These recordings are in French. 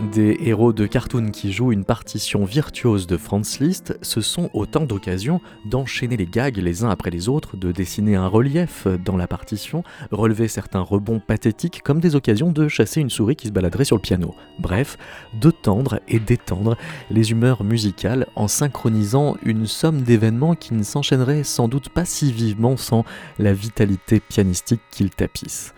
Des héros de cartoon qui jouent une partition virtuose de Franz Liszt, ce sont autant d'occasions d'enchaîner les gags les uns après les autres, de dessiner un relief dans la partition, relever certains rebonds pathétiques comme des occasions de chasser une souris qui se baladerait sur le piano. Bref, de tendre et d'étendre les humeurs musicales en synchronisant une somme d'événements qui ne s'enchaîneraient sans doute pas si vivement sans la vitalité pianistique qu'ils tapissent.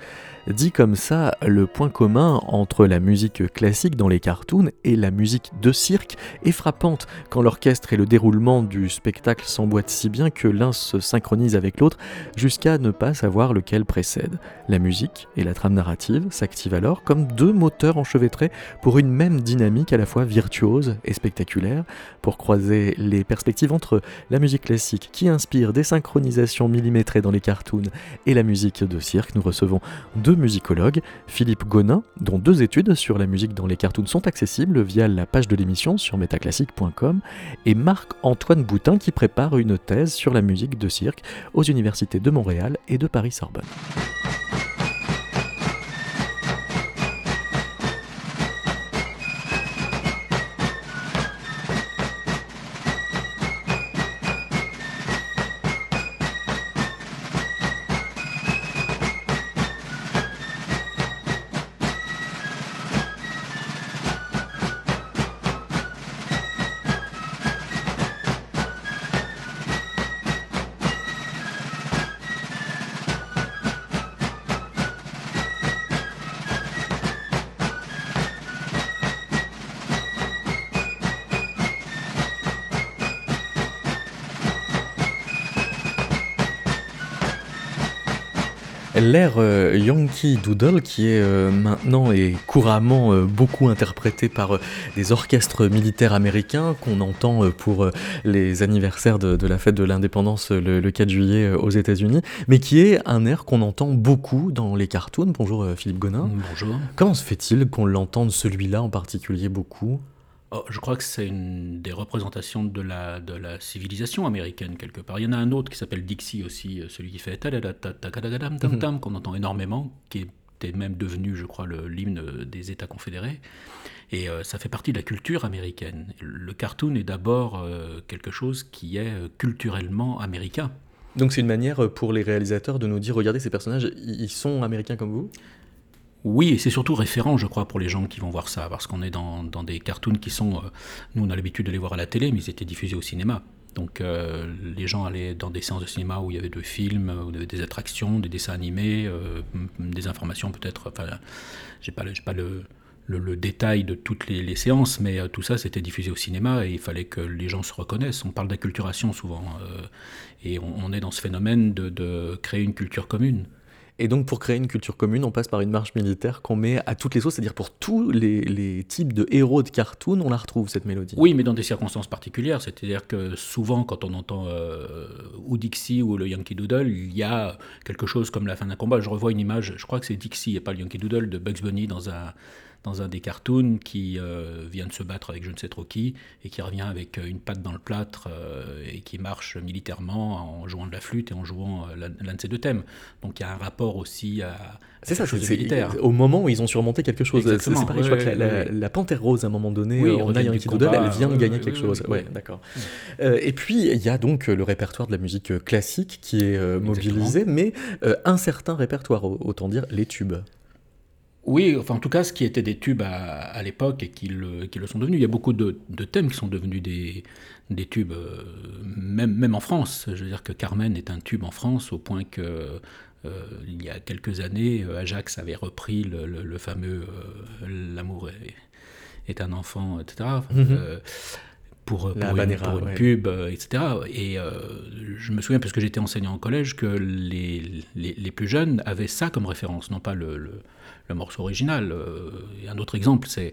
Dit comme ça, le point commun entre la musique classique dans les cartoons et la musique de cirque est frappante quand l'orchestre et le déroulement du spectacle s'emboîtent si bien que l'un se synchronise avec l'autre jusqu'à ne pas savoir lequel précède. La musique et la trame narrative s'activent alors comme deux moteurs enchevêtrés pour une même dynamique à la fois virtuose et spectaculaire, pour croiser les perspectives entre la musique classique qui inspire des synchronisations millimétrées dans les cartoons et la musique de cirque. Nous recevons deux Philippe Gonin, dont deux études sur la musique dans les cartoons sont accessibles via la page de l'émission sur metaclassique.com, et Marc-Antoine Boutin qui prépare une thèse sur la musique de cirque aux universités de Montréal et de Paris-Sorbonne. L'air euh, Yankee Doodle, qui est euh, maintenant et couramment euh, beaucoup interprété par des orchestres militaires américains, qu'on entend pour les anniversaires de, la fête de l'indépendance le, 4 juillet aux États-Unis, mais qui est un air qu'on entend beaucoup dans les cartoons. Bonjour Philippe Gonin. Bonjour. Comment se fait-il qu'on l'entende celui-là en particulier beaucoup? Oh, je crois que c'est une des représentations de la, de la civilisation américaine, quelque part. Il y en a un autre qui s'appelle Dixie aussi, euh, celui qui fait tam qu'on entend énormément, qui était même devenu, je crois, l'hymne des États confédérés. Et euh, ça fait partie de la culture américaine. Le cartoon est d'abord euh, quelque chose qui est culturellement américain. Donc c'est une manière pour les réalisateurs de nous dire, regardez, ces personnages, ils sont américains comme vous? Oui, et c'est surtout référent, je crois, pour les gens qui vont voir ça, parce qu'on est dans, des cartoons qui sont... Euh, nous, on a l'habitude de les voir à la télé, mais ils étaient diffusés au cinéma. Donc euh, les gens allaient dans des séances de cinéma où il y avait des films, où il y avait des attractions, des dessins animés, euh, des informations peut-être... Enfin, j'ai pas, pas le, le, détail de toutes les, séances, mais tout ça, c'était diffusé au cinéma et il fallait que les gens se reconnaissent. On parle d'acculturation souvent, et on, est dans ce phénomène de créer une culture commune. Et donc, pour créer une culture commune, on passe par une marche militaire qu'on met à toutes les sauces, c'est-à-dire pour tous les, types de héros de cartoon, on la retrouve, cette mélodie. Oui, mais dans des circonstances particulières. C'est-à-dire que souvent, quand on entend euh, ou Dixie ou le Yankee Doodle, il y a quelque chose comme la fin d'un combat. Je revois une image, je crois que c'est Dixie et pas le Yankee Doodle, de Bugs Bunny dans un dans un des cartoons qui euh, vient de se battre avec je ne sais trop qui et qui revient avec euh, une patte dans le plâtre euh, et qui marche militairement en jouant de la flûte et en jouant l'un de ces deux thèmes. Donc il y a un rapport aussi à, c'est ça, chose militaire. Au moment où ils ont surmonté quelque chose. C'est pareil, je crois que la, Panthère Rose, à un moment donné, on a Yankee Doodle, elle vient de gagner quelque chose. Ouais, d'accord. et puis, il y a donc le répertoire de la musique classique qui est mobilisé, mais un certain répertoire, autant dire les tubes. Oui, enfin en tout cas, ce qui était des tubes à, l'époque et qui le, qui le, sont devenus. Il y a beaucoup de, thèmes qui sont devenus des, des tubes, euh, même, même en France. Je veux dire que Carmen est un tube en France au point que euh, il y a quelques années, Ajax avait repris le, fameux euh, L'amour est, un enfant, etc. Mhm. pour, pour, une, pub, etc. Et je me souviens, parce que j'étais enseignant en collège, que les, les, les, plus jeunes avaient ça comme référence, non pas le, le morceau original. Euh, et un autre exemple, c'est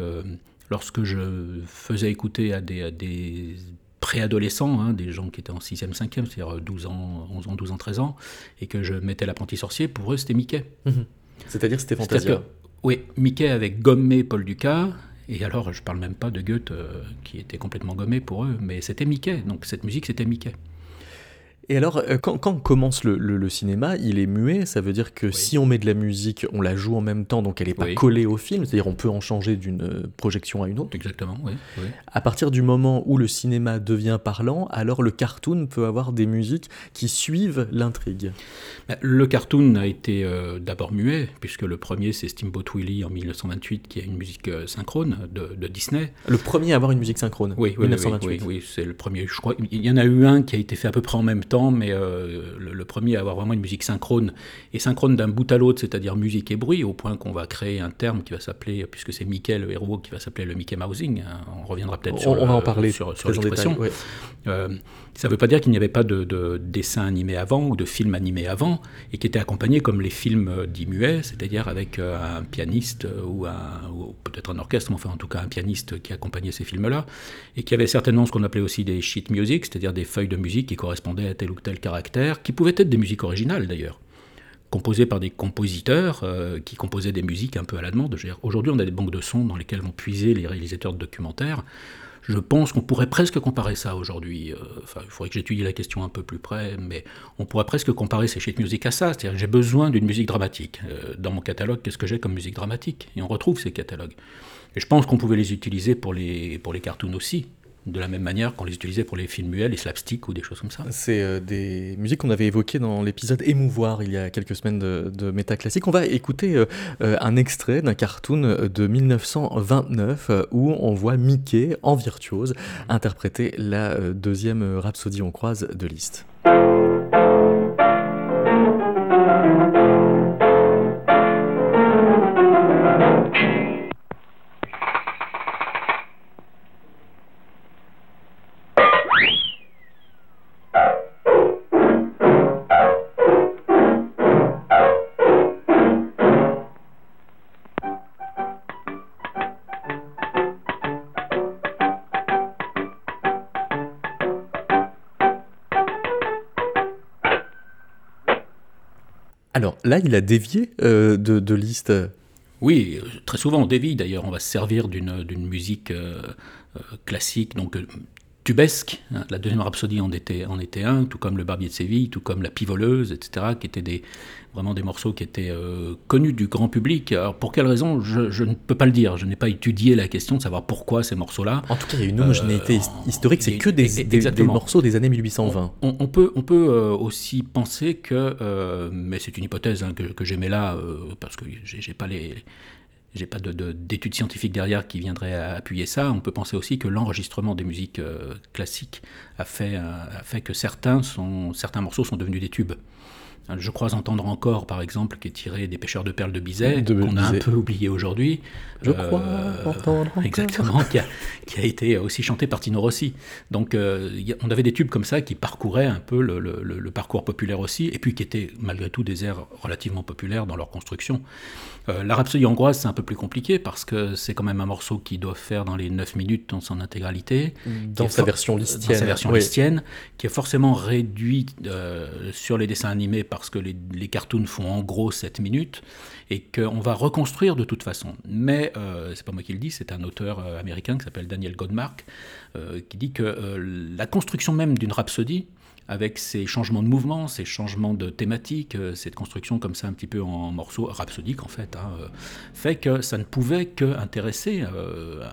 euh, lorsque je faisais écouter à des, des préadolescents, hein, des gens qui étaient en 6e, 5e, c'est-à-dire 12 ans, 11 ans, 12 ans, 13 ans, et que je mettais l'apprenti sorcier, pour eux c'était Mickey. Mhm. C'est-à-dire c'était Fantasia Oui, Mickey avec gommé Paul Ducas, Et alors, je parle même pas de Goethe, qui était complètement gommé pour eux, mais c'était Mickey. Donc cette musique, c'était Mickey. Et alors, euh, quand, commence le, cinéma, il est muet, ça veut dire que si on met de la musique, on la joue en même temps, donc elle n'est pas collée au film, c'est-à-dire on peut en changer d'une euh, projection à une autre. Exactement, oui, À partir du moment où le cinéma devient parlant, alors le cartoon peut avoir des musiques qui suivent l'intrigue. Bah, le cartoon a été euh, d'abord muet, puisque le premier c'est Steamboat Willie en 1928, qui a une musique synchrone de, Disney. Le premier à avoir une musique synchrone Oui, 1928. oui, c'est le premier. Je crois il y en a eu un qui a été fait à peu près en même temps mais euh, le, premier à avoir vraiment une musique synchrone, et synchrone d'un bout à l'autre, c'est-à-dire musique et bruit, au point qu'on va créer un terme qui va s'appeler, puisque c'est Mickey le héros, qui va s'appeler le Mickey Mousing. Hein. on reviendra peut-être sur, on va en parler sur, l'expression. Euh, ça ne veut pas dire qu'il n'y avait pas de, dessin animé avant ou de film animé avant, et qui était accompagné comme les films euh, dits muets, c'est-à-dire avec un pianiste ou, ou peut-être un orchestre, mais enfin en tout cas un pianiste qui accompagnait ces films-là, et qui avait certainement ce qu'on appelait aussi des sheet music, c'est-à-dire des feuilles de musique qui correspondaient à tel ou tel caractère, qui pouvaient être des musiques originales d'ailleurs, composées par des compositeurs euh, qui composaient des musiques un peu à la demande. Aujourd'hui, on a des banques de sons dans lesquelles vont puiser les réalisateurs de documentaires. Je pense qu'on pourrait presque comparer ça aujourd'hui. Euh, il faudrait que j'étudie la question un peu plus près, mais on pourrait presque comparer ces sheet music à ça. C'est-à-dire j'ai besoin d'une musique dramatique. Euh, dans mon catalogue, qu'est-ce que j'ai comme musique dramatique? Et on retrouve ces catalogues. Et je pense qu'on pouvait les utiliser pour les, pour les cartoons aussi de la même manière qu'on les utilisait pour les films muets, les slapsticks ou des choses comme ça. C'est euh, des musiques qu'on avait évoquées dans l'épisode Émouvoir il y a quelques semaines de, de Méta Classique. On va écouter euh, euh, un extrait d'un cartoon de 1929 où on voit Mickey en virtuose interpréter la deuxième rhapsodie on croise de Liszt. Alors là, il a dévié euh, de, de, liste. Oui, très souvent on dévie d'ailleurs. On va se servir d'une musique euh, euh, classique, donc Hein. La deuxième rhapsodie en était, en était un, tout comme le Barbier de Séville, tout comme la Pivoleuse, etc., qui étaient des, vraiment des morceaux qui étaient euh, connus du grand public. Alors pour quelle raison, je, ne peux pas le dire. Je n'ai pas étudié la question de savoir pourquoi ces morceaux-là. En tout cas, il y a une homogénéité euh, historique, c'est que des, des, morceaux des années 1820. On, peut, on peut euh, aussi penser que, mais c'est une hypothèse hein, que, que j'aimais là, parce que j'ai pas les j'ai pas d'études de, scientifiques derrière qui viendraient appuyer ça. On peut penser aussi que l'enregistrement des musiques classiques a fait, fait que certains morceaux sont devenus des tubes. Je crois entendre encore, par exemple, qui est tiré des pêcheurs de perles de Bizet, qu'on a un peu oublié aujourd'hui. Je crois euh, entendre Exactement, qui a, qui a, été aussi chanté par Tino Rossi. Donc euh, on avait des tubes comme ça qui parcouraient un peu le, le, le, parcours populaire aussi, et puis qui étaient malgré tout des airs relativement populaires dans leur construction. Euh, la Rhapsodie hongroise, c'est un peu plus compliqué parce que c'est quand même un morceau qui doit faire dans les 9 minutes dans son intégralité. Dans sa version listienne. Dans sa version listienne, qui est forcément réduit sur les dessins animés parce que les, cartoons font en gros 7 minutes et qu'on va reconstruire de toute façon. Mais euh, c'est pas moi qui le dis, c'est un auteur euh, américain qui s'appelle Daniel Godmark, euh, qui dit que euh, la construction même d'une rhapsodie, avec ces changements de mouvement, ces changements de thématique, euh, cette construction comme ça un petit peu en morceaux rhapsodiques en fait, hein, euh, fait que ça ne pouvait que intéresser euh,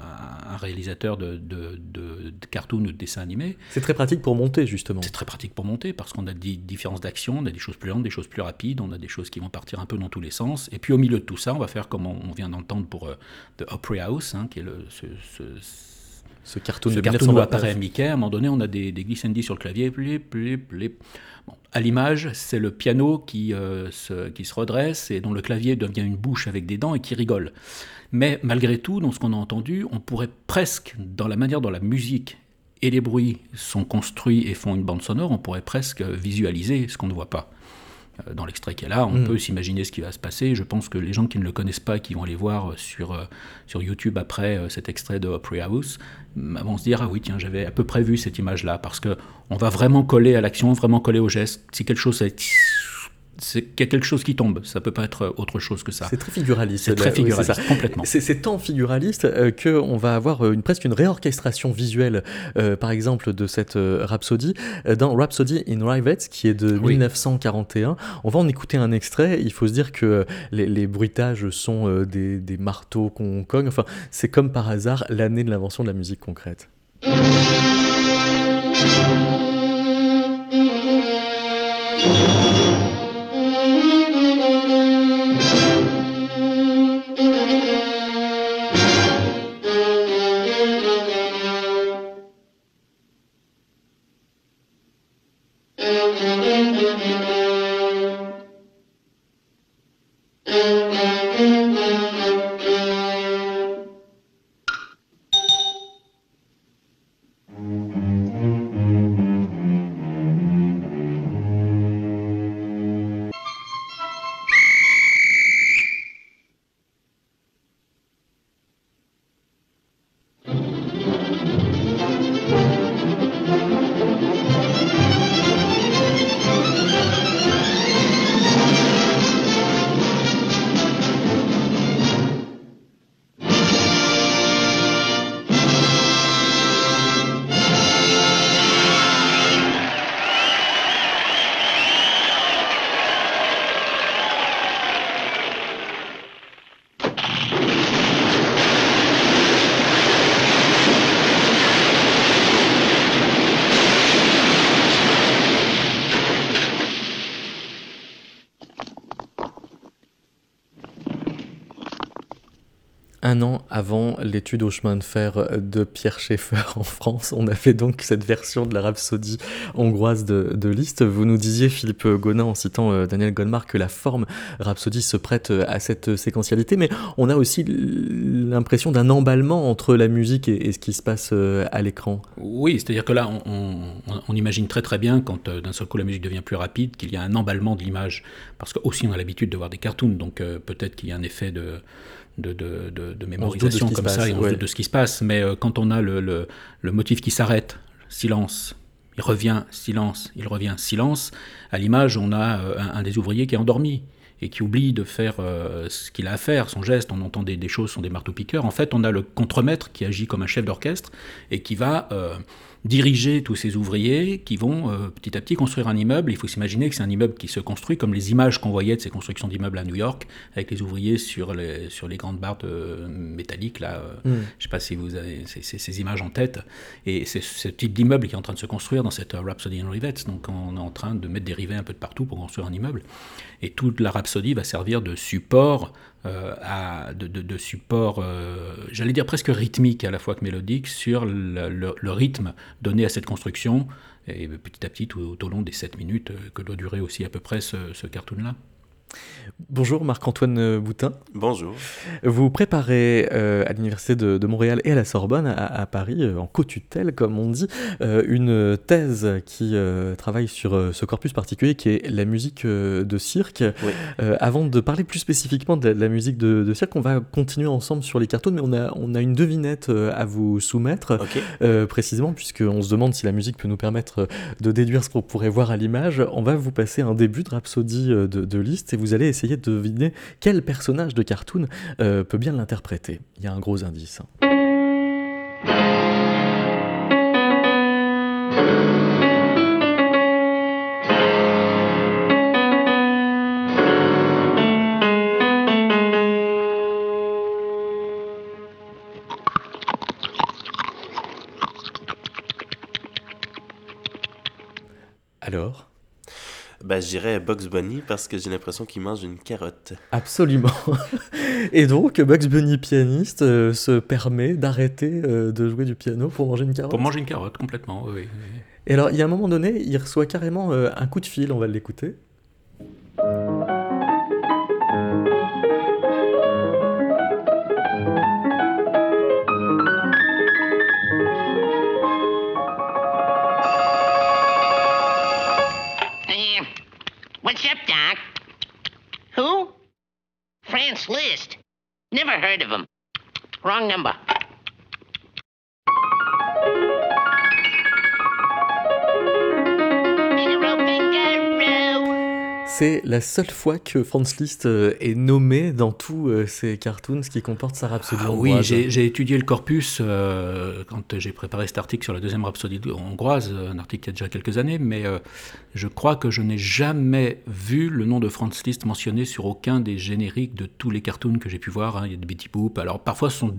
un réalisateur de, de, de, de cartoon ou de dessin animé. C'est très pratique pour monter justement. C'est très pratique pour monter parce qu'on a des différences d'action, on a des choses plus lentes, des choses plus rapides, on a des choses qui vont partir un peu dans tous les sens. Et puis au milieu de tout ça, on va faire comme on, vient d'entendre pour The Opry House, hein, qui est le, ce, ce ce cartoon ce de cartoon apparaît Mickey, à un moment donné, on a des, des glissandis sur le clavier. Bon, à l'image, c'est le piano qui, euh, se, qui se redresse et dont le clavier devient une bouche avec des dents et qui rigole. Mais malgré tout, dans ce qu'on a entendu, on pourrait presque, dans la manière dont la musique et les bruits sont construits et font une bande sonore, on pourrait presque visualiser ce qu'on ne voit pas. Euh, dans l'extrait qui est là, on mm. peut s'imaginer ce qui va se passer. Je pense que les gens qui ne le connaissent pas, qui vont aller voir sur, euh, sur YouTube après euh, cet extrait de Opry House, vont se dire ah oui tiens j'avais à peu près vu cette image là parce que on va vraiment coller à l'action, vraiment coller au geste. Si quelque chose est c'est qu'il y a quelque chose qui tombe. Ça peut pas être autre chose que ça. C'est très figuraliste. C'est très figuraliste, complètement. C'est tant figuraliste euh, qu'on va avoir une, presque une réorchestration visuelle, euh, par exemple, de cette euh, Rhapsody. Dans Rhapsody in Rivets, qui est de 1941, on va en écouter un extrait. Il faut se dire que les, bruitages sont des, des marteaux qu'on cogne. Enfin, c'est comme par hasard l'année de l'invention de la musique concrète. An avant l'étude au chemin de fer de Pierre Schaeffer en France. On a fait donc cette version de la rhapsodie hongroise de, de Liszt. Vous nous disiez, Philippe Gonin, en citant euh, Daniel Goldmark, que la forme rhapsodie se prête à cette séquentialité, mais on a aussi l'impression d'un emballement entre la musique et, ce qui se passe euh, à l'écran. Oui, c'est-à-dire que là, on, imagine très très bien, quand euh, d'un seul coup la musique devient plus rapide, qu'il y a un emballement de l'image, parce que aussi on a l'habitude de voir des cartoons, donc peut-être qu'il y a un effet de de, de, de, mémorisation comme ça, et on de ce qui se passe. Mais euh, quand on a le, le, le motif qui s'arrête, silence, il revient, silence, il revient, silence, à l'image, on a euh, un, des ouvriers qui est endormi et qui oublie de faire euh, ce qu'il a à faire, son geste, on entend des, des choses, sont des marteaux-piqueurs. En fait, on a le contremaître qui agit comme un chef d'orchestre et qui va diriger tous ces ouvriers qui vont euh, petit à petit construire un immeuble. Il faut s'imaginer que c'est un immeuble qui se construit comme les images qu'on voyait de ces constructions d'immeubles à New York, avec les ouvriers sur les, sur les grandes barres métalliques. Là, euh, mm. Je ne sais pas si vous avez ces, images en tête. Et c'est ce type d'immeuble qui est en train de se construire dans cette Rhapsody in Rivets. Donc on est en train de mettre des rivets un peu de partout pour construire un immeuble. Et toute la Rhapsody va servir de support euh, à, de, support, euh, j'allais dire presque rythmique à la fois que mélodique, sur le, rythme donné à cette construction, et petit à petit, tout, au long des 7 minutes euh, que doit durer aussi à peu près ce cartoon-là. Bonjour Marc-Antoine Boutin. Bonjour. Vous préparez euh, à l'Université de, Montréal et à la Sorbonne, à, Paris, euh, en co-tutelle comme on dit, euh, une thèse qui travaille sur ce corpus particulier qui est la musique de cirque. avant de parler plus spécifiquement de la, musique de, cirque, on va continuer ensemble sur les cartons, mais on a, on a une devinette à vous soumettre, précisément, puisqu'on se demande si la musique peut nous permettre de déduire ce qu'on pourrait voir à l'image. On va vous passer un début de rhapsodie de, de Liszt et vous allez essayer de deviner quel personnage de cartoon euh, peut bien l'interpréter. Il y a un gros indice. Hein. Alors bah, je dirais Bugs Bunny parce que j'ai l'impression qu'il mange une carotte. Absolument. Et donc, Bugs Bunny pianiste euh, se permet d'arrêter euh, de jouer du piano pour manger une carotte? Pour manger une carotte, complètement, oui. Et alors, il y a un moment donné, il reçoit carrément euh, un coup de fil, on va l'écouter. List. Never heard of him. Wrong number. C'est la seule fois que Franz Liszt euh, est nommé dans tous euh, ces cartoons qui comportent sa rhapsodie ah, hongroise. Oui, j'ai étudié le corpus euh, quand j'ai préparé cet article sur la deuxième rhapsodie hongroise, un article qui a déjà quelques années, mais je crois que je n'ai jamais vu le nom de Franz Liszt mentionné sur aucun des génériques de tous les cartoons que j'ai pu voir. Hein. Il y a de Betty Boop. Alors parfois ce sont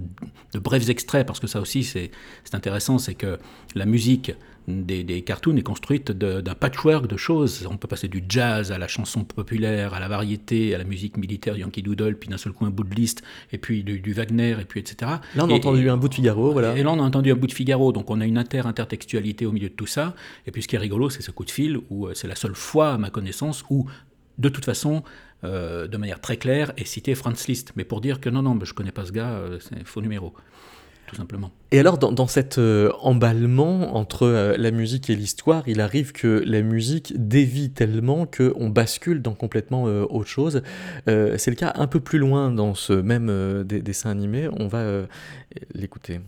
de brefs extraits, parce que ça aussi c'est intéressant, c'est que la musique des, cartoons est construite d'un patchwork de choses. On peut passer du jazz à la chanson populaire, à la variété, à la musique militaire, Yankee Doodle, puis d'un seul coup un bout de liste, et puis du, Wagner, et puis etc. Là, on a entendu un bout de Figaro, voilà. Et là, on a entendu un bout de Figaro, donc on a une inter-intertextualité au milieu de tout ça. Et puis ce qui est rigolo, c'est ce coup de fil, où euh, c'est la seule fois, à ma connaissance, où de toute façon, euh, de manière très claire, est cité Franz Liszt. Mais pour dire que non, non, je connais pas ce gars, euh, c'est un faux numéro Et alors, dans, cet euh, emballement entre euh, la musique et l'histoire, il arrive que la musique dévie tellement qu'on bascule dans complètement euh, autre chose. c'est le cas un peu plus loin dans ce même dessin animé. On va l'écouter.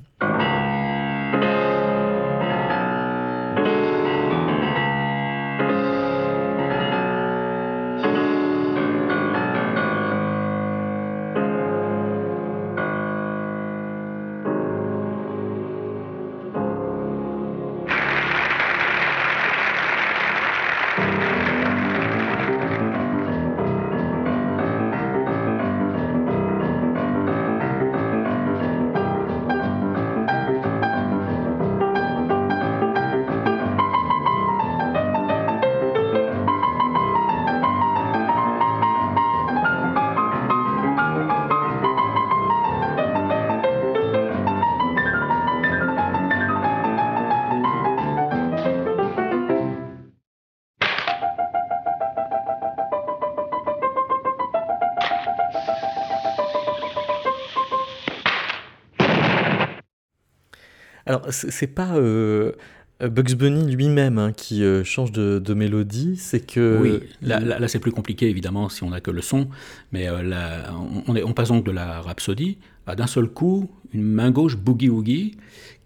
Alors, c'est pas euh, Bugs Bunny lui-même hein, qui euh, change de, mélodie, c'est que... Oui, là, c'est plus compliqué évidemment si on n'a que le son, mais euh, on, on, passe donc de la rhapsodie à d'un seul coup une main gauche boogie-woogie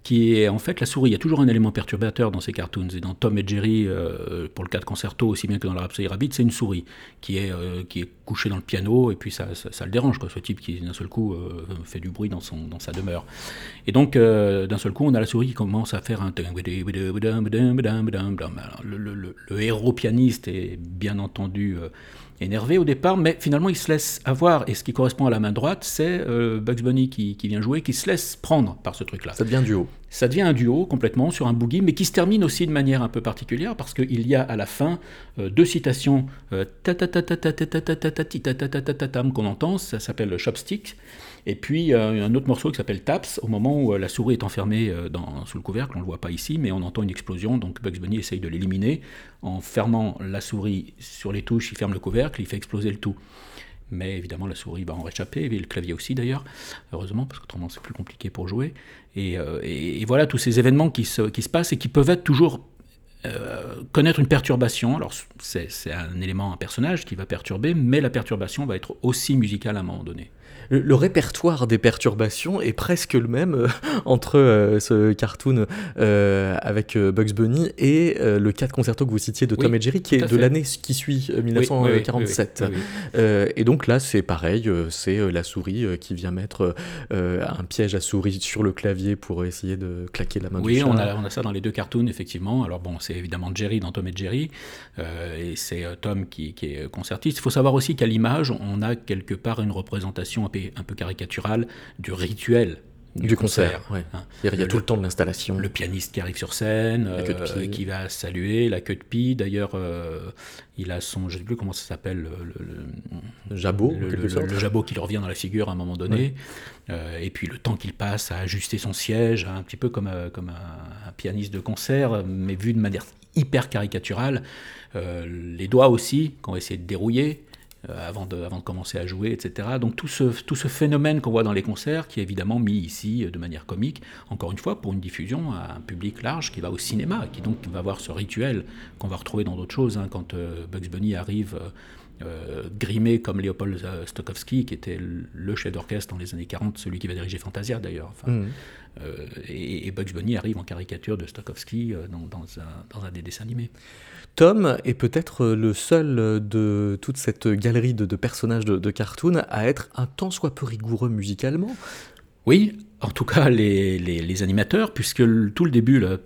qui est en fait la souris. Il y a toujours un élément perturbateur dans ces cartoons. Et dans Tom et Jerry, euh, pour le cas de Concerto, aussi bien que dans la Rhapsody Rabbit, c'est une souris qui est, euh, qui est couchée dans le piano et puis ça, ça, le dérange, quoi, ce type qui d'un seul coup euh, fait du bruit dans, son, dans sa demeure. Et donc d'un seul coup, on a la souris qui commence à faire un... Le, héros pianiste est bien entendu énervé au départ, mais finalement il se laisse avoir, et ce qui correspond à la main droite, c'est euh, Bugs Bunny qui, vient jouer, qui se laisse prendre par ce truc-là. Ça devient un duo. Ça devient un duo complètement sur un boogie, mais qui se termine aussi de manière un peu particulière, parce qu'il y a à la fin deux citations qu'on entend, ça s'appelle Chopstick, et puis euh, un autre morceau qui s'appelle Taps, au moment où euh, la souris est enfermée euh, sous le couvercle, on ne le voit pas ici, mais on entend une explosion, donc Bugs Bunny essaye de l'éliminer. En fermant la souris sur les touches, il ferme le couvercle, il fait exploser le tout. Mais évidemment, la souris va en réchapper, et le clavier aussi d'ailleurs, heureusement, parce qu'autrement c'est plus compliqué pour jouer. Et, voilà tous ces événements qui se, qui se, passent et qui peuvent être toujours connaître une perturbation. Alors c'est un élément, un personnage qui va perturber, mais la perturbation va être aussi musicale à un moment donné le, répertoire des perturbations est presque le même euh, entre euh, ce cartoon euh, avec Bugs Bunny et le 4 concerto que vous citiez de Tom et Jerry, qui est de l'année qui suit 1947. et donc là, c'est pareil, c'est la souris qui vient mettre un piège à souris sur le clavier pour essayer de claquer la main du chat. Oui, on a, on a ça dans les deux cartoons, effectivement. Alors bon, c'est évidemment Jerry dans Tom et Jerry, et c'est Tom qui, qui, est concertiste. Il faut savoir aussi qu'à l'image, on a quelque part une représentation un peu caricatural du rituel du, concert. Hein. Il y a tout le temps de l'installation. Le pianiste qui arrive sur scène, euh, qui va saluer, la queue de pie. D'ailleurs, euh, il a son, je ne sais plus comment ça s'appelle, le, jabot, le, jabot qui lui revient dans la figure à un moment donné. Euh, et puis le temps qu'il passe à ajuster son siège, un petit peu comme, comme un, pianiste de concert, mais vu de manière hyper caricaturale. les doigts aussi, qu'on va essayer de dérouiller. Euh, avant, de, avant de commencer à jouer, etc. Donc tout ce, tout ce phénomène qu'on voit dans les concerts, qui est évidemment mis ici euh, de manière comique, encore une fois, pour une diffusion à un public large qui va au cinéma, qui donc va voir ce rituel qu'on va retrouver dans d'autres choses. Hein, quand euh, Bugs Bunny arrive euh, grimés comme Léopold Stokowski, qui était le chef d'orchestre dans les années 40, celui qui va diriger Fantasia d'ailleurs. Mmh. et, Bugs Bunny arrive en caricature de Stokowski dans, un, des dessins animés. Tom est peut-être le seul de toute cette galerie de, personnages de, de, cartoon à être un tant soit peu rigoureux musicalement. Oui, en tout cas les, animateurs, puisque tout le début, là,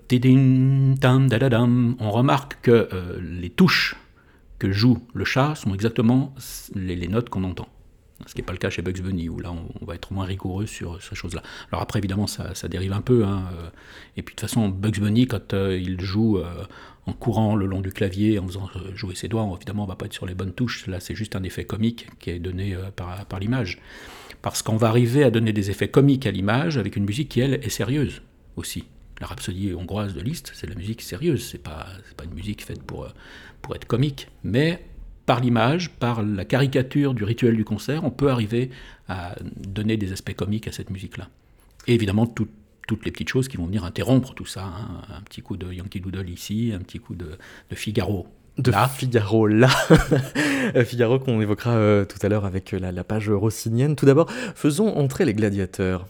on remarque que euh, les touches que joue le chat sont exactement les, notes qu'on entend. Ce qui n'est pas le cas chez Bugs Bunny, où là on, va être moins rigoureux sur ces choses-là. Alors après, évidemment, ça, dérive un peu. Hein, euh, et puis de toute façon, Bugs Bunny, quand euh, il joue en courant le long du clavier, en faisant jouer ses doigts, évidemment, on ne va pas être sur les bonnes touches. Là, c'est juste un effet comique qui est donné par l'image parce qu'on va arriver à donner des effets comiques à l'image avec une musique qui, elle, est sérieuse aussi. La rhapsodie hongroise de Liszt, c'est de la musique sérieuse, c'est pas, pas une musique faite pour, euh, pour être comique, mais par l'image, par la caricature du rituel du concert, on peut arriver à donner des aspects comiques à cette musique-là. Et évidemment, toutes les petites choses qui vont venir interrompre tout ça. Hein. Un petit coup de Yankee Doodle ici, un petit coup de, de Figaro de Figaro là. Figaro qu'on évoquera euh, tout à l'heure avec euh, la, la page rossinienne. Tout d'abord, faisons entrer les gladiateurs.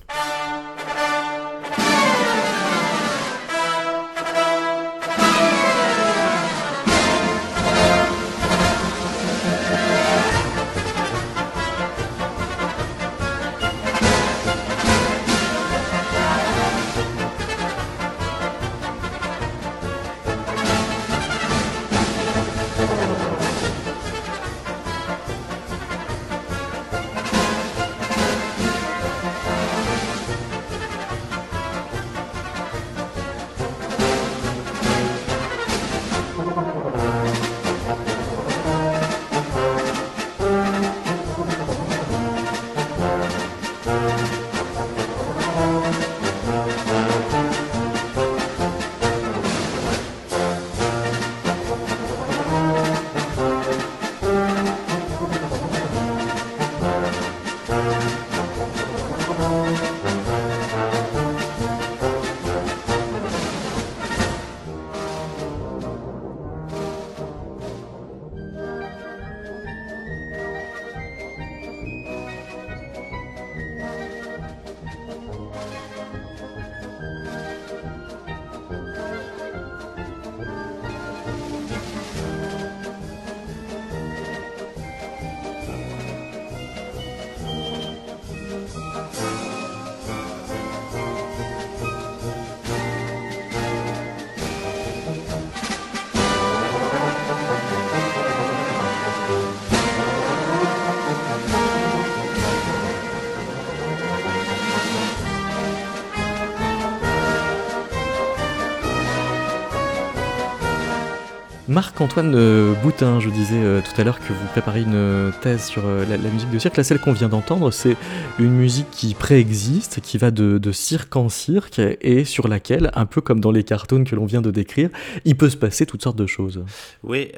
Marc-Antoine euh, Boutin, je disais euh, tout à l'heure que vous préparez une euh, thèse sur la, musique de cirque. Là, celle qu'on vient d'entendre, c'est une musique qui préexiste, qui va de, cirque en cirque et sur laquelle, un peu comme dans les cartoons que l'on vient de décrire, il peut se passer toutes sortes de choses. Oui,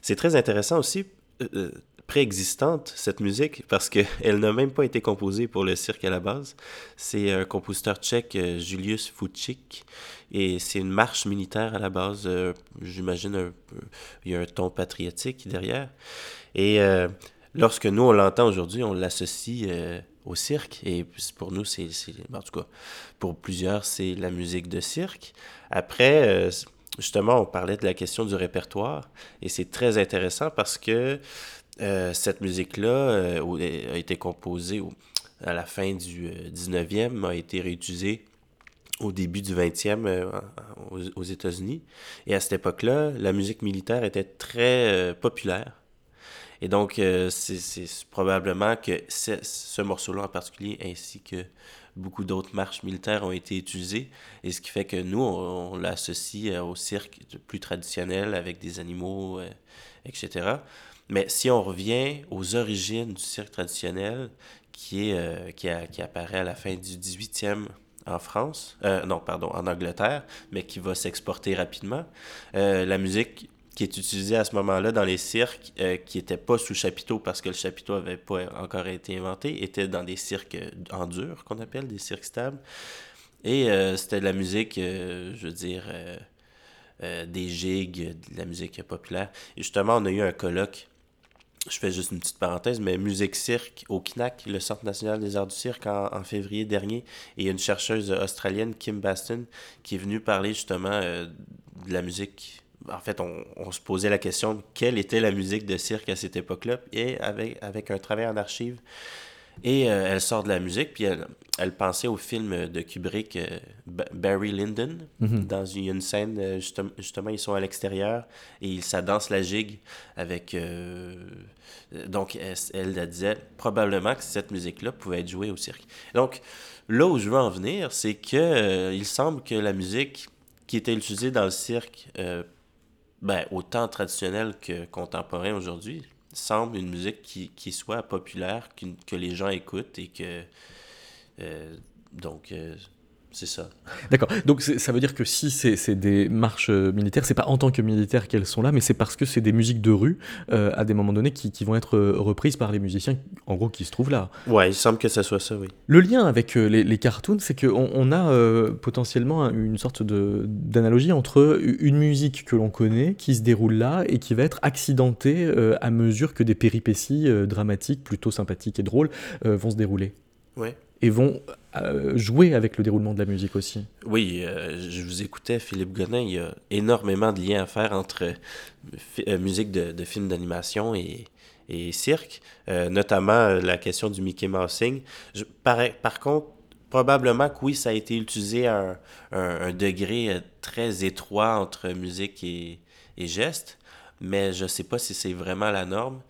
c'est très intéressant aussi préexistante, cette musique, parce qu'elle n'a même pas été composée pour le cirque à la base. C'est un compositeur tchèque, Julius Fuchik, et c'est une marche militaire à la base. Euh, j'imagine il y a un ton patriotique derrière. Et euh, lorsque nous, on l'entend aujourd'hui, on l'associe euh, au cirque. Et pour nous, c'est, en tout cas, pour plusieurs, c'est la musique de cirque. Après, justement, on parlait de la question du répertoire. Et c'est très intéressant parce que cette musique-là a été composée à la fin du 19e, a été réutilisée au début du 20e euh, aux, États-Unis. Et à cette époque-là, la musique militaire était très euh, populaire. Et donc, euh, c'est probablement que ce morceau-là en particulier, ainsi que beaucoup d'autres marches militaires ont été utilisées. Et ce qui fait que nous, on, l'associe au cirque plus traditionnel avec des animaux, etc. Mais si on revient aux origines du cirque traditionnel, qui, est, qui, qui apparaît à la fin du 18e en France, euh, non, pardon, en Angleterre, mais qui va s'exporter rapidement. Euh, la musique qui est utilisée à ce moment-là dans les cirques, euh, qui n'était pas sous chapiteau parce que le chapiteau n'avait pas encore été inventé, était dans des cirques en dur, qu'on appelle, des cirques stables. Et c'était de la musique, je veux dire, des gigs, de la musique populaire. Et justement, on a eu un colloque je fais juste une petite parenthèse, mais Musique Cirque au CNAC, le Centre national des arts du cirque, en, février dernier. Et il y a une chercheuse australienne, Kim Baston, qui est venue parler justement euh, de la musique. En fait, on, se posait la question quelle était la musique de cirque à cette époque-là? Et avec, avec un travail en archives, et euh, elle sort de la musique, puis elle, elle pensait au film de Kubrick, euh, Barry Lyndon. Mhm. Dans une, scène, euh, justement, ils sont à l'extérieur et ça danse la gigue avec. donc, elle, elle, disait probablement que cette musique-là pouvait être jouée au cirque. Donc, là où je veux en venir, c'est que il semble que la musique qui était utilisée dans le cirque, ben, autant traditionnelle que contemporain aujourd'hui, semble une musique qui, qui soit populaire, que les gens écoutent et que. Euh, donc, euh, c'est ça. D'accord. Donc ça veut dire que si c'est des marches euh, militaires, c'est pas en tant que militaires qu'elles sont là, mais c'est parce que c'est des musiques de rue euh, à des moments donnés qui, qui, vont être euh, reprises par les musiciens, en gros, qui se trouvent là. Ouais, il semble que ça soit ça, oui. Le lien avec les, les, cartoons, c'est qu'on on a potentiellement une sorte d'analogie entre une musique que l'on connaît, qui se déroule là, et qui va être accidentée à mesure que des péripéties dramatiques, plutôt sympathiques et drôles, vont se dérouler. Ouais et vont jouer avec le déroulement de la musique aussi. Oui, euh, je vous écoutais, Philippe Gonin, il y a énormément de liens à faire entre euh, musique de, de films d'animation et, cirque, notamment la question du Mickey Mousing. Je, par, contre, probablement que oui, ça a été utilisé à un, un, degré très étroit entre musique et, et geste, mais je ne sais pas si c'est vraiment la norme.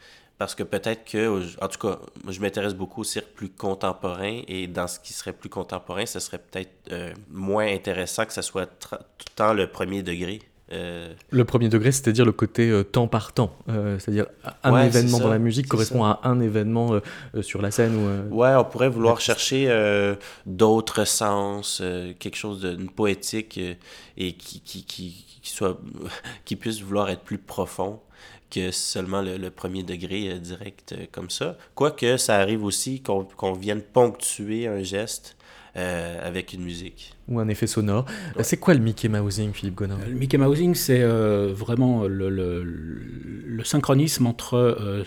Parce que peut-être que, en tout cas, je m'intéresse beaucoup au cirque plus contemporain et dans ce qui serait plus contemporain, ce serait peut-être euh, moins intéressant que ce soit tout le temps le premier degré. Euh, le premier degré, c'est-à-dire le côté euh, temps par temps, c'est-à-dire un événement dans la musique correspond à un événement sur la scène. Ou, Ouais, on pourrait vouloir chercher d'autres sens, quelque chose d'une poétique et qui, qui, qui, qui, soit, qui puisse vouloir être plus profond que seulement le, premier degré euh, direct euh, comme ça. Quoique ça arrive aussi qu'on vienne ponctuer un geste euh, avec une musique. Ou un effet sonore. C'est quoi le Mickey Mousing, Philippe Gonin Le Mickey Mousing, c'est vraiment le, le, synchronisme entre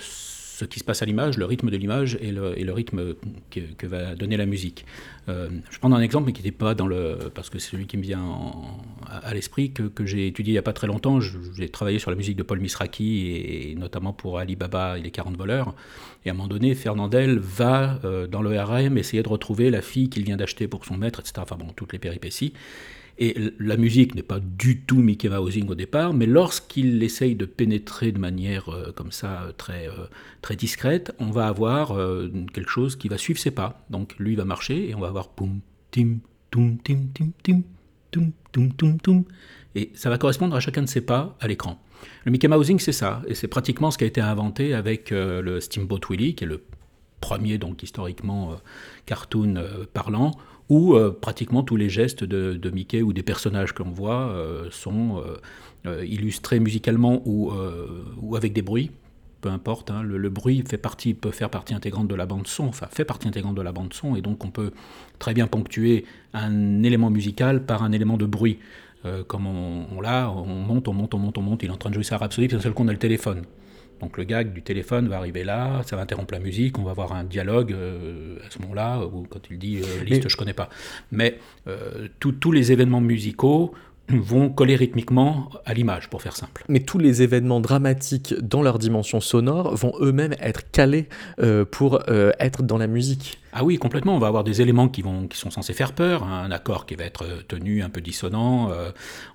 ce qui se passe à l'image, le rythme de l'image et le, rythme que, va donner la musique. Euh, je prends un exemple, mais qui n'était pas dans le. parce que c'est celui qui me vient à, l'esprit, que, que j'ai étudié il n'y a pas très longtemps. J'ai travaillé sur la musique de Paul Misraki, et, notamment pour Ali Baba et les 40 voleurs. Et à un moment donné, Fernandel va euh, dans le RM essayer de retrouver la fille qu'il vient d'acheter pour son maître, etc. Enfin bon, toutes les péripéties. Et la musique n'est pas du tout Mickey Mousing au départ, mais lorsqu'il essaye de pénétrer de manière euh, comme ça très, euh, très discrète, on va avoir euh, quelque chose qui va suivre ses pas. Donc lui va marcher et on va avoir poum, tim, tum, tim, tim, tim, tum, tum, tum, tum. Et ça va correspondre à chacun de ses pas à l'écran. Le Mickey Mousing, c'est ça. Et c'est pratiquement ce qui a été inventé avec le Steamboat Willie, qui est le premier, donc historiquement, cartoon parlant où euh, pratiquement tous les gestes de, Mickey ou des personnages que l'on voit euh, sont euh, illustrés musicalement ou, ou, avec des bruits. Peu importe, hein, le, bruit fait partie, peut faire partie intégrante de la bande son, enfin fait partie intégrante de la bande son, et donc on peut très bien ponctuer un élément musical par un élément de bruit. comme on, on l'a, on monte, on monte, on monte, on monte, il est en train de jouer sa rhapsodie, puis d'un seul coup on a le téléphone. Donc le gag du téléphone va arriver là, ça va interrompre la musique, on va avoir un dialogue euh, à ce moment-là, ou quand il dit euh, liste, je connais pas. Mais euh, tous les événements musicaux vont coller rythmiquement à l'image, pour faire simple. Mais tous les événements dramatiques dans leur dimension sonore vont eux-mêmes être calés pour être dans la musique. Ah oui, complètement. On va avoir des éléments qui, vont, qui sont censés faire peur, un accord qui va être tenu un peu dissonant.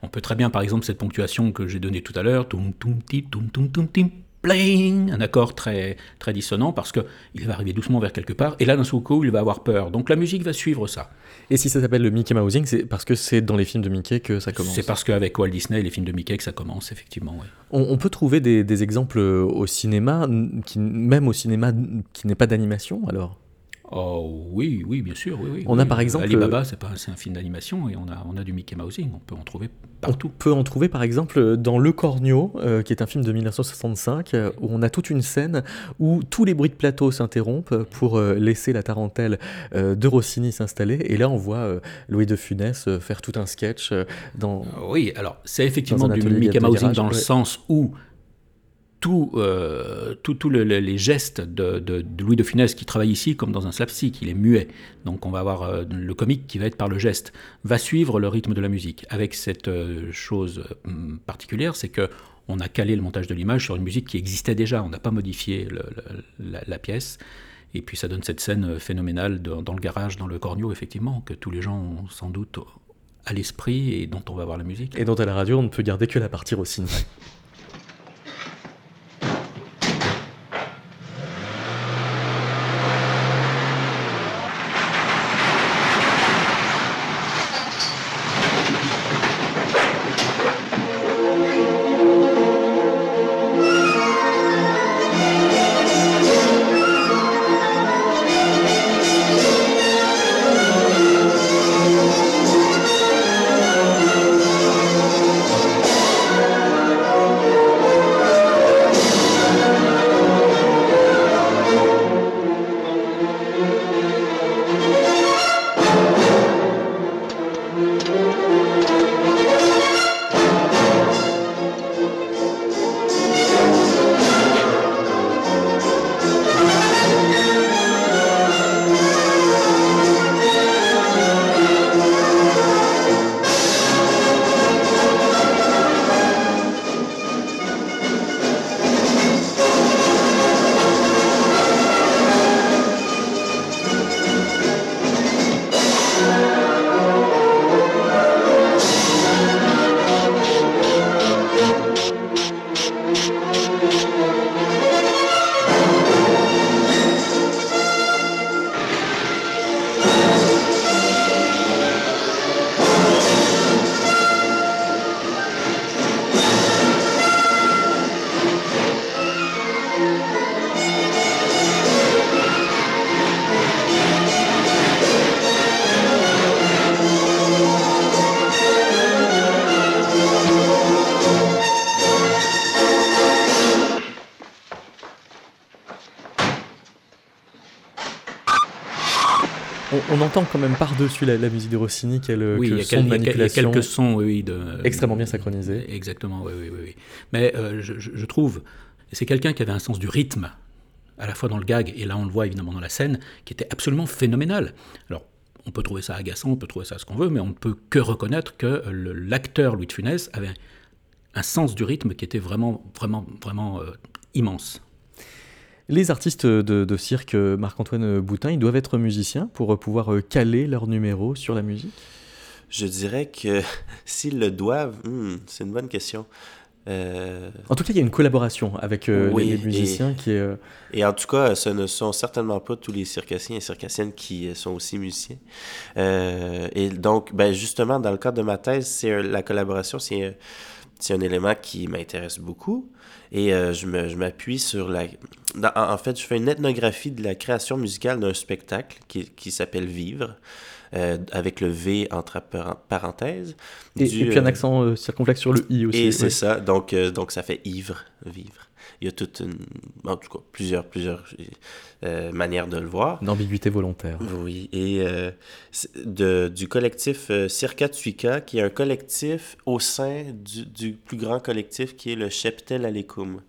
on peut très bien, par exemple, cette ponctuation que j'ai donnée tout à l'heure, tum tum ti tum tum tum tim un accord très, très dissonant parce qu'il va arriver doucement vers quelque part, et là d'un seul coup il va avoir peur. Donc la musique va suivre ça. Et si ça s'appelle le Mickey Mousing, c'est parce que c'est dans les films de Mickey que ça commence C'est parce qu'avec Walt Disney, les films de Mickey, que ça commence, effectivement. On, peut trouver des, des, exemples au cinéma, qui, même au cinéma qui n'est pas d'animation alors? Oh oui, oui, bien sûr, oui, oui. On a par exemple Alibaba, c'est pas, c'est un film d'animation et on a, on a du Mickey Mousing. On peut en trouver partout. On peut en trouver par exemple dans Le Cornio, euh, qui est un film de 1965, euh, où on a toute une scène où tous les bruits de plateau s'interrompent pour euh, laisser la tarentelle de Rossini s'installer. Et là, on voit Louis de Funès faire tout un sketch dans. Oui, alors c'est effectivement du Mickey Mousing dans le sens où tous euh, tout, tout les gestes de, de, Louis de Funès qui travaille ici comme dans un slapstick, il est muet. Donc on va avoir euh, le comique qui va être par le geste, va suivre le rythme de la musique. Avec cette euh, chose particulière, c'est que on a calé le montage de l'image sur une musique qui existait déjà, on n'a pas modifié la, pièce. Et puis ça donne cette scène phénoménale dans le garage, dans le corneau, effectivement, que tous les gens ont sans doute à l'esprit et dont on va voir la musique. Et dont à la radio, on ne peut garder que la partie Rossini. on entend quand même par-dessus la, musique de Rossini quelques oui, il y a, quelques sons oui, de, extrêmement bien synchronisés. Exactement, oui, oui, oui. Mais euh, je, trouve, c'est quelqu'un qui avait un sens du rythme, à la fois dans le gag, et là on le voit évidemment dans la scène, qui était absolument phénoménal. Alors, on peut trouver ça agaçant, on peut trouver ça ce qu'on veut, mais on ne peut que reconnaître que l'acteur Louis de Funès avait un sens du rythme qui était vraiment, vraiment, vraiment euh, immense. Les artistes de, cirque Marc-Antoine Boutin, ils doivent être musiciens pour pouvoir euh, caler leur numéro sur la musique? Je dirais que s'ils le doivent, hmm, c'est une bonne question. Euh, en tout cas, il y a une collaboration avec euh, les, musiciens qui est. Et en tout cas, ce ne sont certainement pas tous les circassiens et circassiennes qui sont aussi musiciens. et donc, ben justement, dans le cadre de ma thèse, c'est la collaboration, c'est un élément qui m'intéresse beaucoup. Et euh, je m'appuie sur la... en fait, je fais une ethnographie de la création musicale d'un spectacle qui, qui s'appelle Vivre. Euh, avec le V entre parenthèses. Et, puis un euh, accent circonflexe sur le I aussi. Et c'est ça, donc, donc ça fait ivre, vivre il y a toute une, en tout cas, plusieurs, plusieurs euh, manières de le voir. D'ambiguïté volontaire. Oui, et euh, de, du collectif euh, Circa Tuica, qui est un collectif au sein du, du, plus grand collectif qui est le Cheptel Alecum.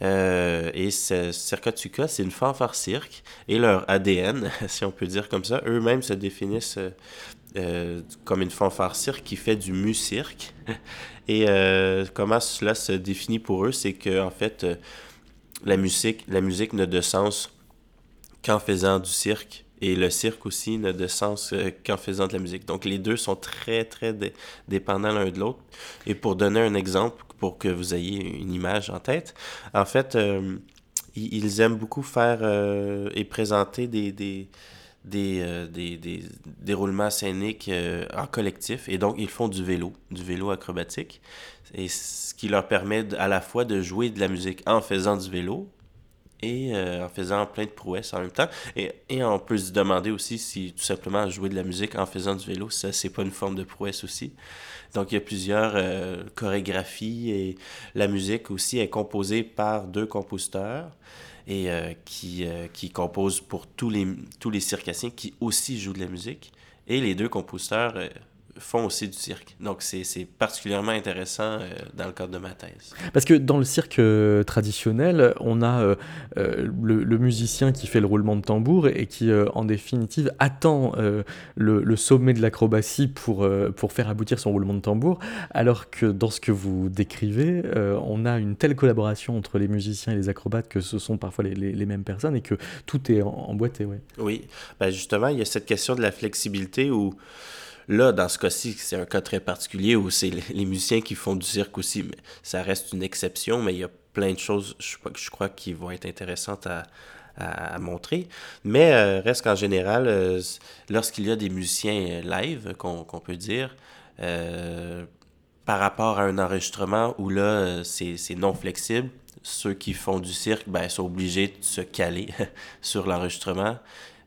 et Circa Tuica, c'est une fanfare cirque, et leur ADN, si on peut dire comme ça, eux-mêmes se définissent comme une fanfare cirque qui fait du mu-cirque. Et euh, comment cela se définit pour eux, c'est que en fait, euh, la musique, la musique n'a de sens qu'en faisant du cirque. Et le cirque aussi n'a de sens euh, qu'en faisant de la musique. Donc les deux sont très, très dépendants l'un de l'autre. Et pour donner un exemple, pour que vous ayez une image en tête, en fait, ils aiment beaucoup faire et présenter des, des des, euh, des, des, déroulements scéniques euh, en collectif. Et donc, ils font du vélo, du vélo acrobatique. Et ce qui leur permet à la fois de jouer de la musique en faisant du vélo et euh, en faisant plein de prouesses en même temps. Et, et, on peut se demander aussi si tout simplement jouer de la musique en faisant du vélo, ça, c'est pas une forme de prouesse aussi. Donc, il y a plusieurs chorégraphies et la musique aussi est composée par deux compositeurs et euh, qui, euh, qui compose pour tous les, tous les circassiens qui aussi jouent de la musique. Et les deux compositeurs euh, font aussi du cirque. Donc, c'est particulièrement intéressant euh, dans le cadre de ma thèse. Parce que dans le cirque euh, traditionnel, on a euh, le, musicien qui fait le roulement de tambour et qui, en définitive, attend le, sommet de l'acrobatie pour, pour faire aboutir son roulement de tambour, alors que dans ce que vous décrivez, on a une telle collaboration entre les musiciens et les acrobates que ce sont parfois les, les, mêmes personnes et que tout est emboîté. Ouais. Oui, ben justement, il y a cette question de la flexibilité où Là, dans ce cas-ci, c'est un cas très particulier où c'est les musiciens qui font du cirque aussi, mais ça reste une exception, mais il y a plein de choses, je, je crois, qui vont être intéressantes à, montrer. Mais euh, reste qu'en général, euh, lorsqu'il y a des musiciens live, qu'on peut dire, euh, par rapport à un enregistrement où là, c'est non flexible, ceux qui font du cirque ben, sont obligés de se caler sur l'enregistrement.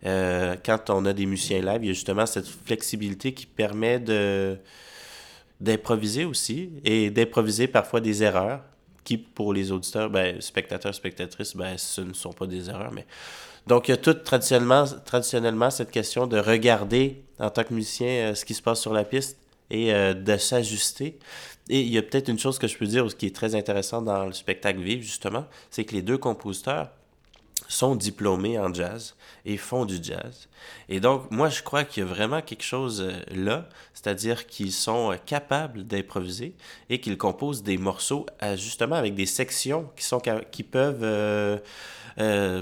Euh, quand on a des musiciens live, il y a justement cette flexibilité qui permet de d'improviser aussi et d'improviser parfois des erreurs qui, pour les auditeurs, ben, spectateurs, spectatrices, ben, ce ne sont pas des erreurs. Mais... Donc, il y a tout traditionnellement, traditionnellement cette question de regarder en tant que musicien euh, ce qui se passe sur la piste et euh, de s'ajuster. Et il y a peut-être une chose que je peux dire qui est très intéressante dans le spectacle vivre, justement, c'est que les deux compositeurs sont diplômés en jazz et font du jazz. Et donc, moi, je crois qu'il y a vraiment quelque chose euh, là, c'est-à-dire qu'ils sont euh, capables d'improviser et qu'ils composent des morceaux justement avec des sections qui, sont, qui peuvent euh,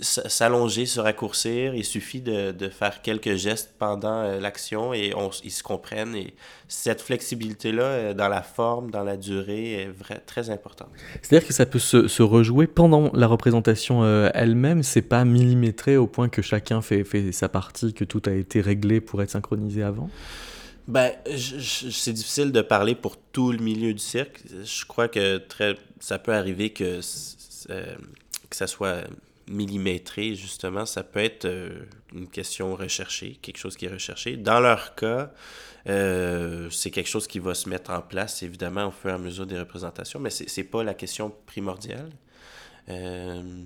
s'allonger, se raccourcir. Il suffit de, de faire quelques gestes pendant euh, l'action et on, ils se comprennent. Et cette flexibilité-là, euh, dans la forme, dans la durée, est vrai, très importante. C'est-à-dire que ça peut se, se, rejouer pendant la représentation euh, elle-même. C'est pas millimétré au point que chacun fait, fait sa partie, que tout a été réglé pour être synchronisé avant? Ben, c'est difficile de parler pour tout le milieu du cirque. Je crois que très, ça peut arriver que, que ça soit millimétré, justement, ça peut être euh, une question recherchée, quelque chose qui est recherché. Dans leur cas, euh, c'est quelque chose qui va se mettre en place, évidemment, au fur et à mesure des représentations, mais c'est pas la question primordiale. Euh,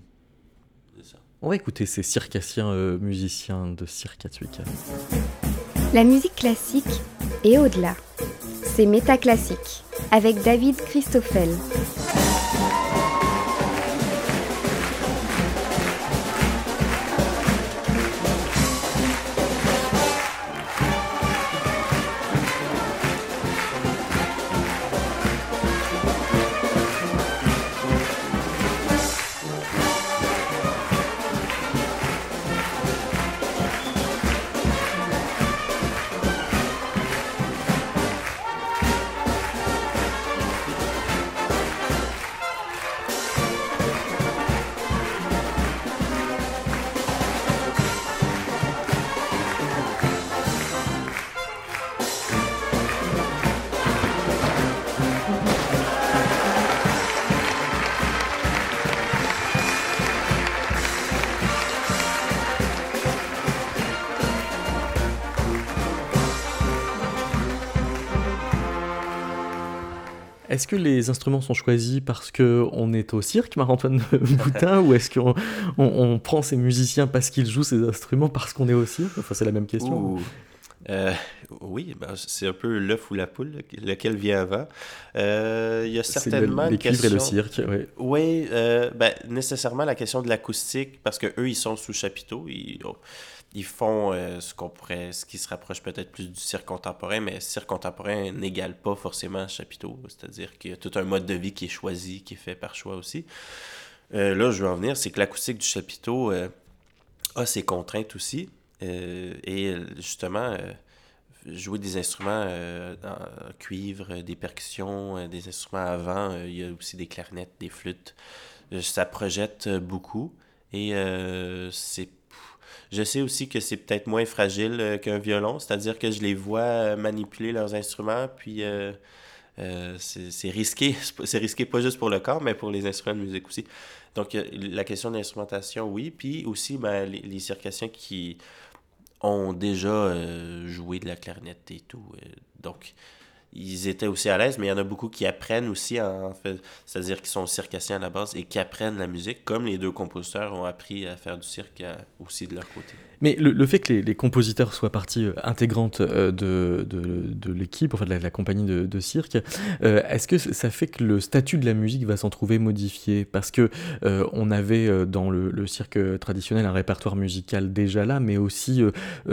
On va écouter ces circassiens musiciens de Cirque La musique classique est au-delà. C'est métaclassique, avec David Christoffel. Est-ce que les instruments sont choisis parce qu'on est au cirque, Marc-Antoine Boutin, ou est-ce qu'on on, prend ces musiciens parce qu'ils jouent ces instruments parce qu'on est au cirque? Enfin, c'est la même question. Euh, oui, ben, c'est un peu l'œuf ou la poule, lequel vient avant. Euh, il y a certainement le, question... et le cirque, oui. Oui, euh, ben, nécessairement la question de l'acoustique, parce que eux ils sont sous chapiteau. Ils, ils font euh, ce qu'on pourrait, ce qui se rapproche peut-être plus du cirque contemporain, mais cirque contemporain n'égale pas forcément chapiteau, c'est-à-dire qu'il y a tout un mode de vie qui est choisi, qui est fait par choix aussi. Euh, là, je veux en venir, c'est que l'acoustique du chapiteau euh, a ses contraintes aussi, et justement, jouer des instruments en cuivre, des percussions, des instruments à vent, il y a aussi des clarinettes, des flûtes, ça projette beaucoup, et c'est je sais aussi que c'est peut-être moins fragile euh, qu'un violon, c'est-à-dire que je les vois euh, manipuler leurs instruments, puis euh, c'est risqué. C'est risqué pas juste pour le corps, mais pour les instruments de musique aussi. Donc, la question de l'instrumentation, oui. Puis aussi, ben, les, circassiens qui ont déjà joué de la clarinette et tout. donc, ils étaient aussi à l'aise, mais il y en a beaucoup qui apprennent aussi, en fait, c'est-à-dire qu'ils sont circassiens à la base et qui apprennent la musique, comme les deux compositeurs ont appris à faire du cirque aussi de leur côté. Mais le, fait que les, compositeurs soient partie euh, intégrante euh, de, de, l'équipe, enfin de la, compagnie de, cirque, euh, est-ce que ça fait que le statut de la musique va s'en trouver modifié? Parce que on avait dans le, cirque traditionnel un répertoire musical déjà là, mais aussi,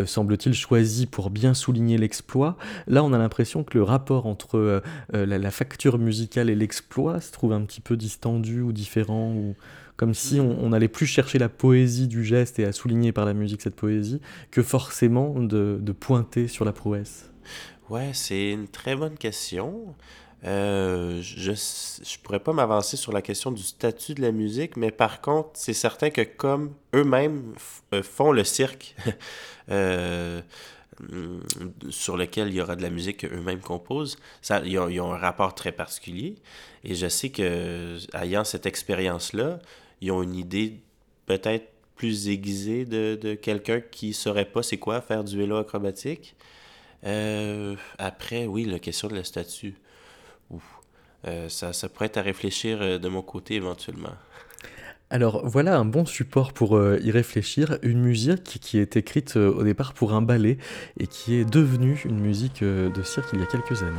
semble-t-il, choisi pour bien souligner l'exploit. Là, on a l'impression que le rapport entre la, facture musicale et l'exploit se trouve un petit peu distendu ou différent ou comme si on n'allait plus chercher la poésie du geste et à souligner par la musique cette poésie, que forcément de, pointer sur la prouesse Ouais, c'est une très bonne question. Euh, je ne pourrais pas m'avancer sur la question du statut de la musique, mais par contre, c'est certain que comme eux-mêmes euh, font le cirque, euh, sur lequel il y aura de la musique qu'eux-mêmes composent, ça, ils, ont, un rapport très particulier. Et je sais que, ayant cette expérience-là, ils ont une idée peut-être plus aiguisée de, quelqu'un qui saurait pas c'est quoi faire du vélo acrobatique. Euh, après, oui, la question de la statue. Euh, ça, ça pourrait être à réfléchir euh, de mon côté éventuellement. Alors voilà un bon support pour y réfléchir, une musique qui est écrite au départ pour un ballet et qui est devenue une musique de cirque il y a quelques années.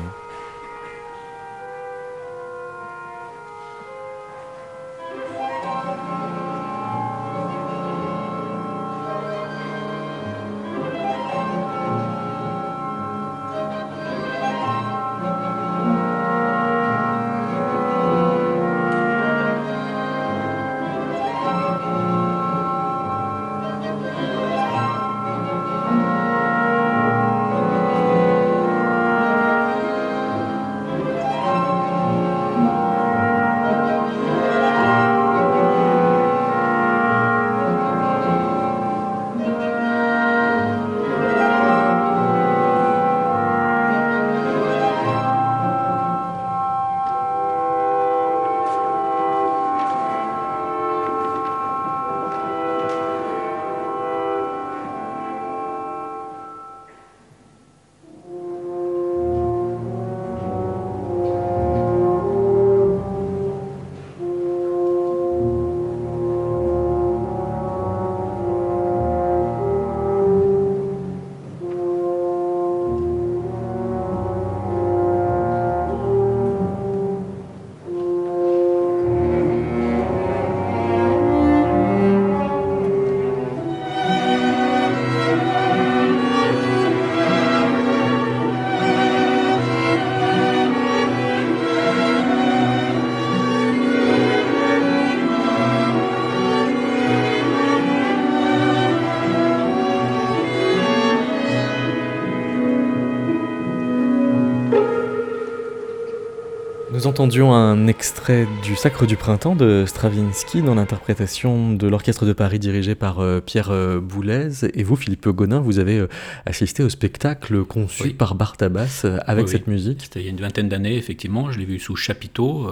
Entendions un extrait du Sacre du Printemps de Stravinsky dans l'interprétation de l'Orchestre de Paris dirigé par euh, Pierre euh, Boulez. Et vous, Philippe Gonin, vous avez euh, assisté au spectacle conçu par Bartabas avec cette musique C'était il y a une vingtaine d'années, effectivement. Je l'ai vu sous chapiteau.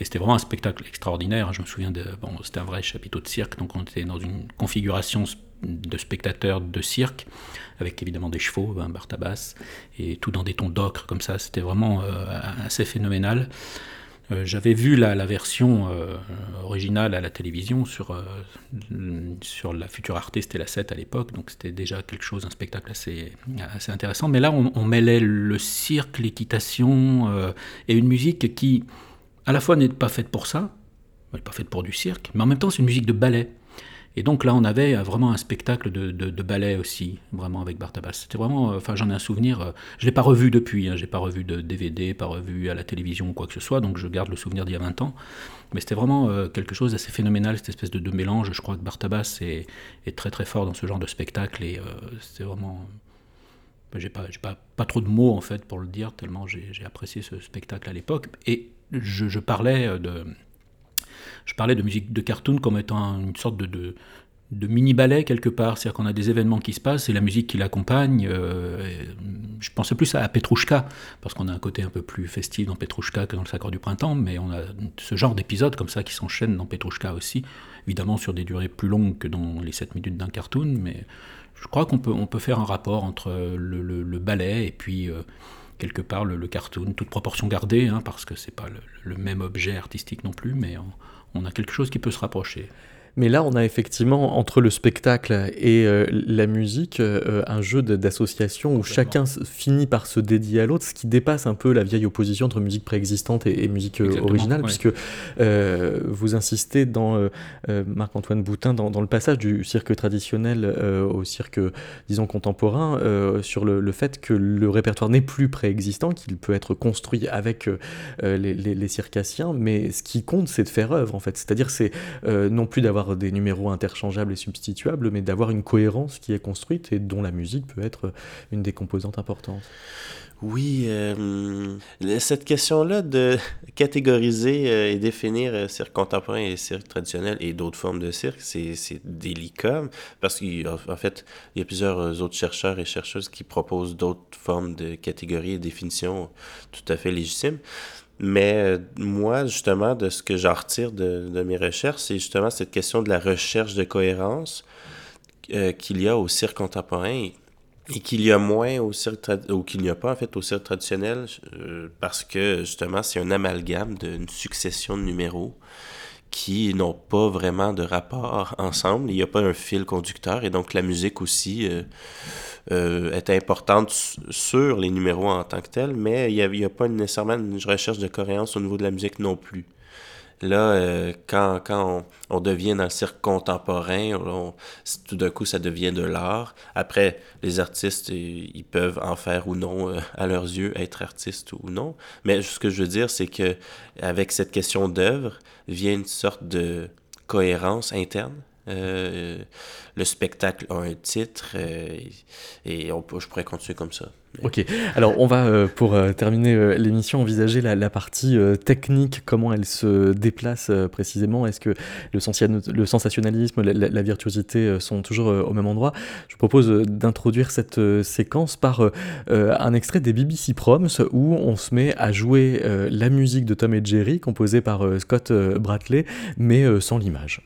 Et c'était vraiment un spectacle extraordinaire. Je me souviens de. Bon, c'était un vrai chapiteau de cirque, donc on était dans une configuration de spectateurs de cirque, avec évidemment des chevaux, un Bartabas, et tout dans des tons d'ocre comme ça. C'était vraiment euh, assez phénoménal. Euh, j'avais vu la, version euh, originale à la télévision sur, sur la future Arte, c'était la 7 à l'époque, donc c'était déjà quelque chose, un spectacle assez, assez intéressant. Mais là, on, on mêlait le cirque, l'équitation et une musique qui, à la fois, n'est pas faite pour ça, elle n'est pas faite pour du cirque, mais en même temps, c'est une musique de ballet. Et donc là, on avait euh, vraiment un spectacle de, ballet aussi, vraiment avec Bartabas. C'était vraiment, euh, enfin, j'en ai un souvenir. Euh, je l'ai pas revu depuis, hein, j'ai pas revu de DVD, pas revu à la télévision ou quoi que ce soit, donc je garde le souvenir d'il y a 20 ans. Mais c'était vraiment quelque chose d'assez phénoménal, cette espèce de, mélange. Je crois que Bartabas est, très très fort dans ce genre de spectacle et c'était vraiment. J'ai pas, pas, pas trop de mots en fait pour le dire, tellement j'ai apprécié ce spectacle à l'époque. Et je, parlais de je parlais de musique de cartoon comme étant une sorte de, de, mini-ballet quelque part. C'est-à-dire qu'on a des événements qui se passent et la musique qui l'accompagne. Euh, je pensais plus à, Petrouchka, parce qu'on a un côté un peu plus festif dans Petrouchka que dans le Sacre du Printemps, mais on a ce genre d'épisodes comme ça qui s'enchaînent dans Petrouchka aussi, évidemment sur des durées plus longues que dans les 7 minutes d'un cartoon, mais je crois qu'on peut, on peut faire un rapport entre le, ballet et puis. Euh, quelque part le, cartoon, toute proportion gardée, hein, parce que c'est pas le, même objet artistique non plus, mais on a quelque chose qui peut se rapprocher. Mais là, on a effectivement, entre le spectacle et euh, la musique, euh, un jeu d'association où chacun finit par se dédier à l'autre, ce qui dépasse un peu la vieille opposition entre musique préexistante et, musique euh, originale, puisque vous insistez dans Marc-Antoine Boutin, dans, le passage du cirque traditionnel au cirque, disons, contemporain, sur le, fait que le répertoire n'est plus préexistant, qu'il peut être construit avec les, les, circassiens, mais ce qui compte, c'est de faire œuvre, en fait. C'est-à-dire, c'est non plus d'avoir des numéros interchangeables et substituables, mais d'avoir une cohérence qui est construite et dont la musique peut être une des composantes importantes. Oui, euh, cette question-là de catégoriser euh, et définir euh, cirque contemporain et cirque traditionnel et d'autres formes de cirque, c'est délicat parce qu'en fait, il y a plusieurs autres chercheurs et chercheuses qui proposent d'autres formes de catégories et définitions tout à fait légitimes. Mais euh, moi, justement, de ce que j'en retire de, de, mes recherches, c'est justement cette question de la recherche de cohérence euh, qu'il y a au cirque contemporain et qu'il y a moins au cirque ou qu'il n'y a pas en fait au cirque traditionnel euh, parce que justement c'est un amalgame d'une succession de numéros qui n'ont pas vraiment de rapport ensemble. Il n'y a pas un fil conducteur et donc la musique aussi euh, euh, est importante sur les numéros en tant que tel, mais il n'y a, pas nécessairement une recherche de cohérence au niveau de la musique non plus. Là, euh, quand, quand on, devient dans le cirque contemporain, tout d'un coup, ça devient de l'art. Après, les artistes, ils peuvent en faire ou non, à leurs yeux, être artistes ou non. Mais ce que je veux dire, c'est que avec cette question d'œuvre, vient une sorte de cohérence interne? Euh, le spectacle a un titre euh, et je pourrais continuer comme ça. Ok, alors on va euh, pour terminer l'émission envisager la, partie technique, comment elle se déplace précisément? Est-ce que le, le sensationnalisme, la, virtuosité sont toujours au même endroit? Je propose d'introduire cette séquence par un extrait des BBC Proms où on se met à jouer la musique de Tom et Jerry composée par Scott Bratley mais sans l'image.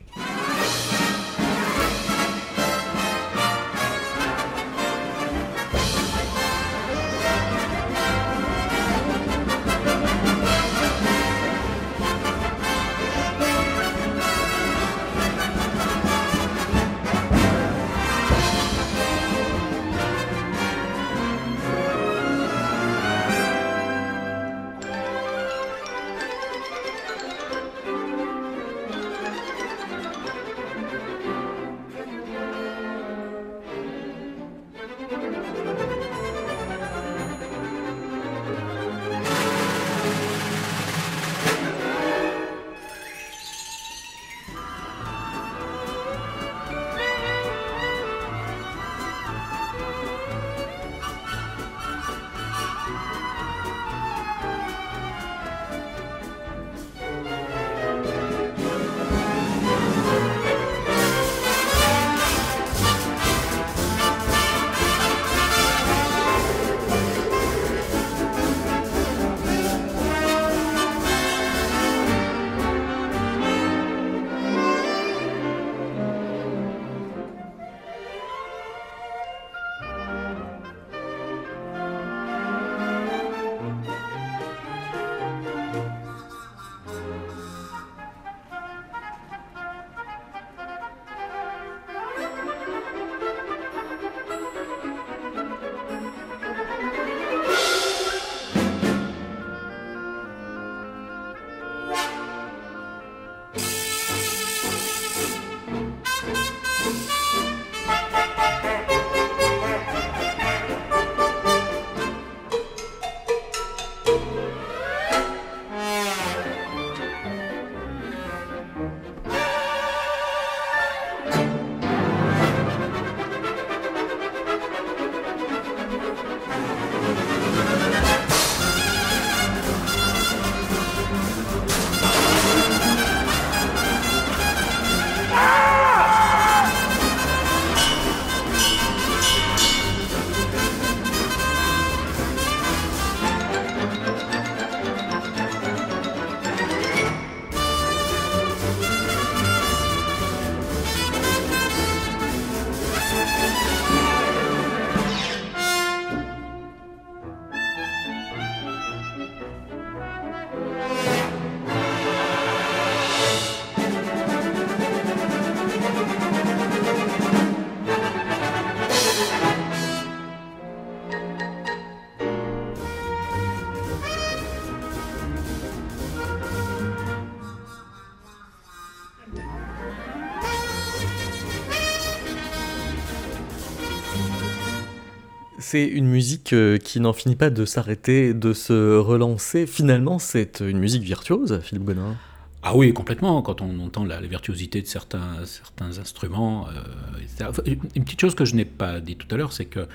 C'est une musique euh, qui n'en finit pas de s'arrêter, de se relancer. Finalement, c'est une musique virtuose, Philippe Bonin. Ah oui, complètement. Quand on entend la, virtuosité de certains, certains instruments, euh, une petite chose que je n'ai pas dit tout à l'heure, c'est que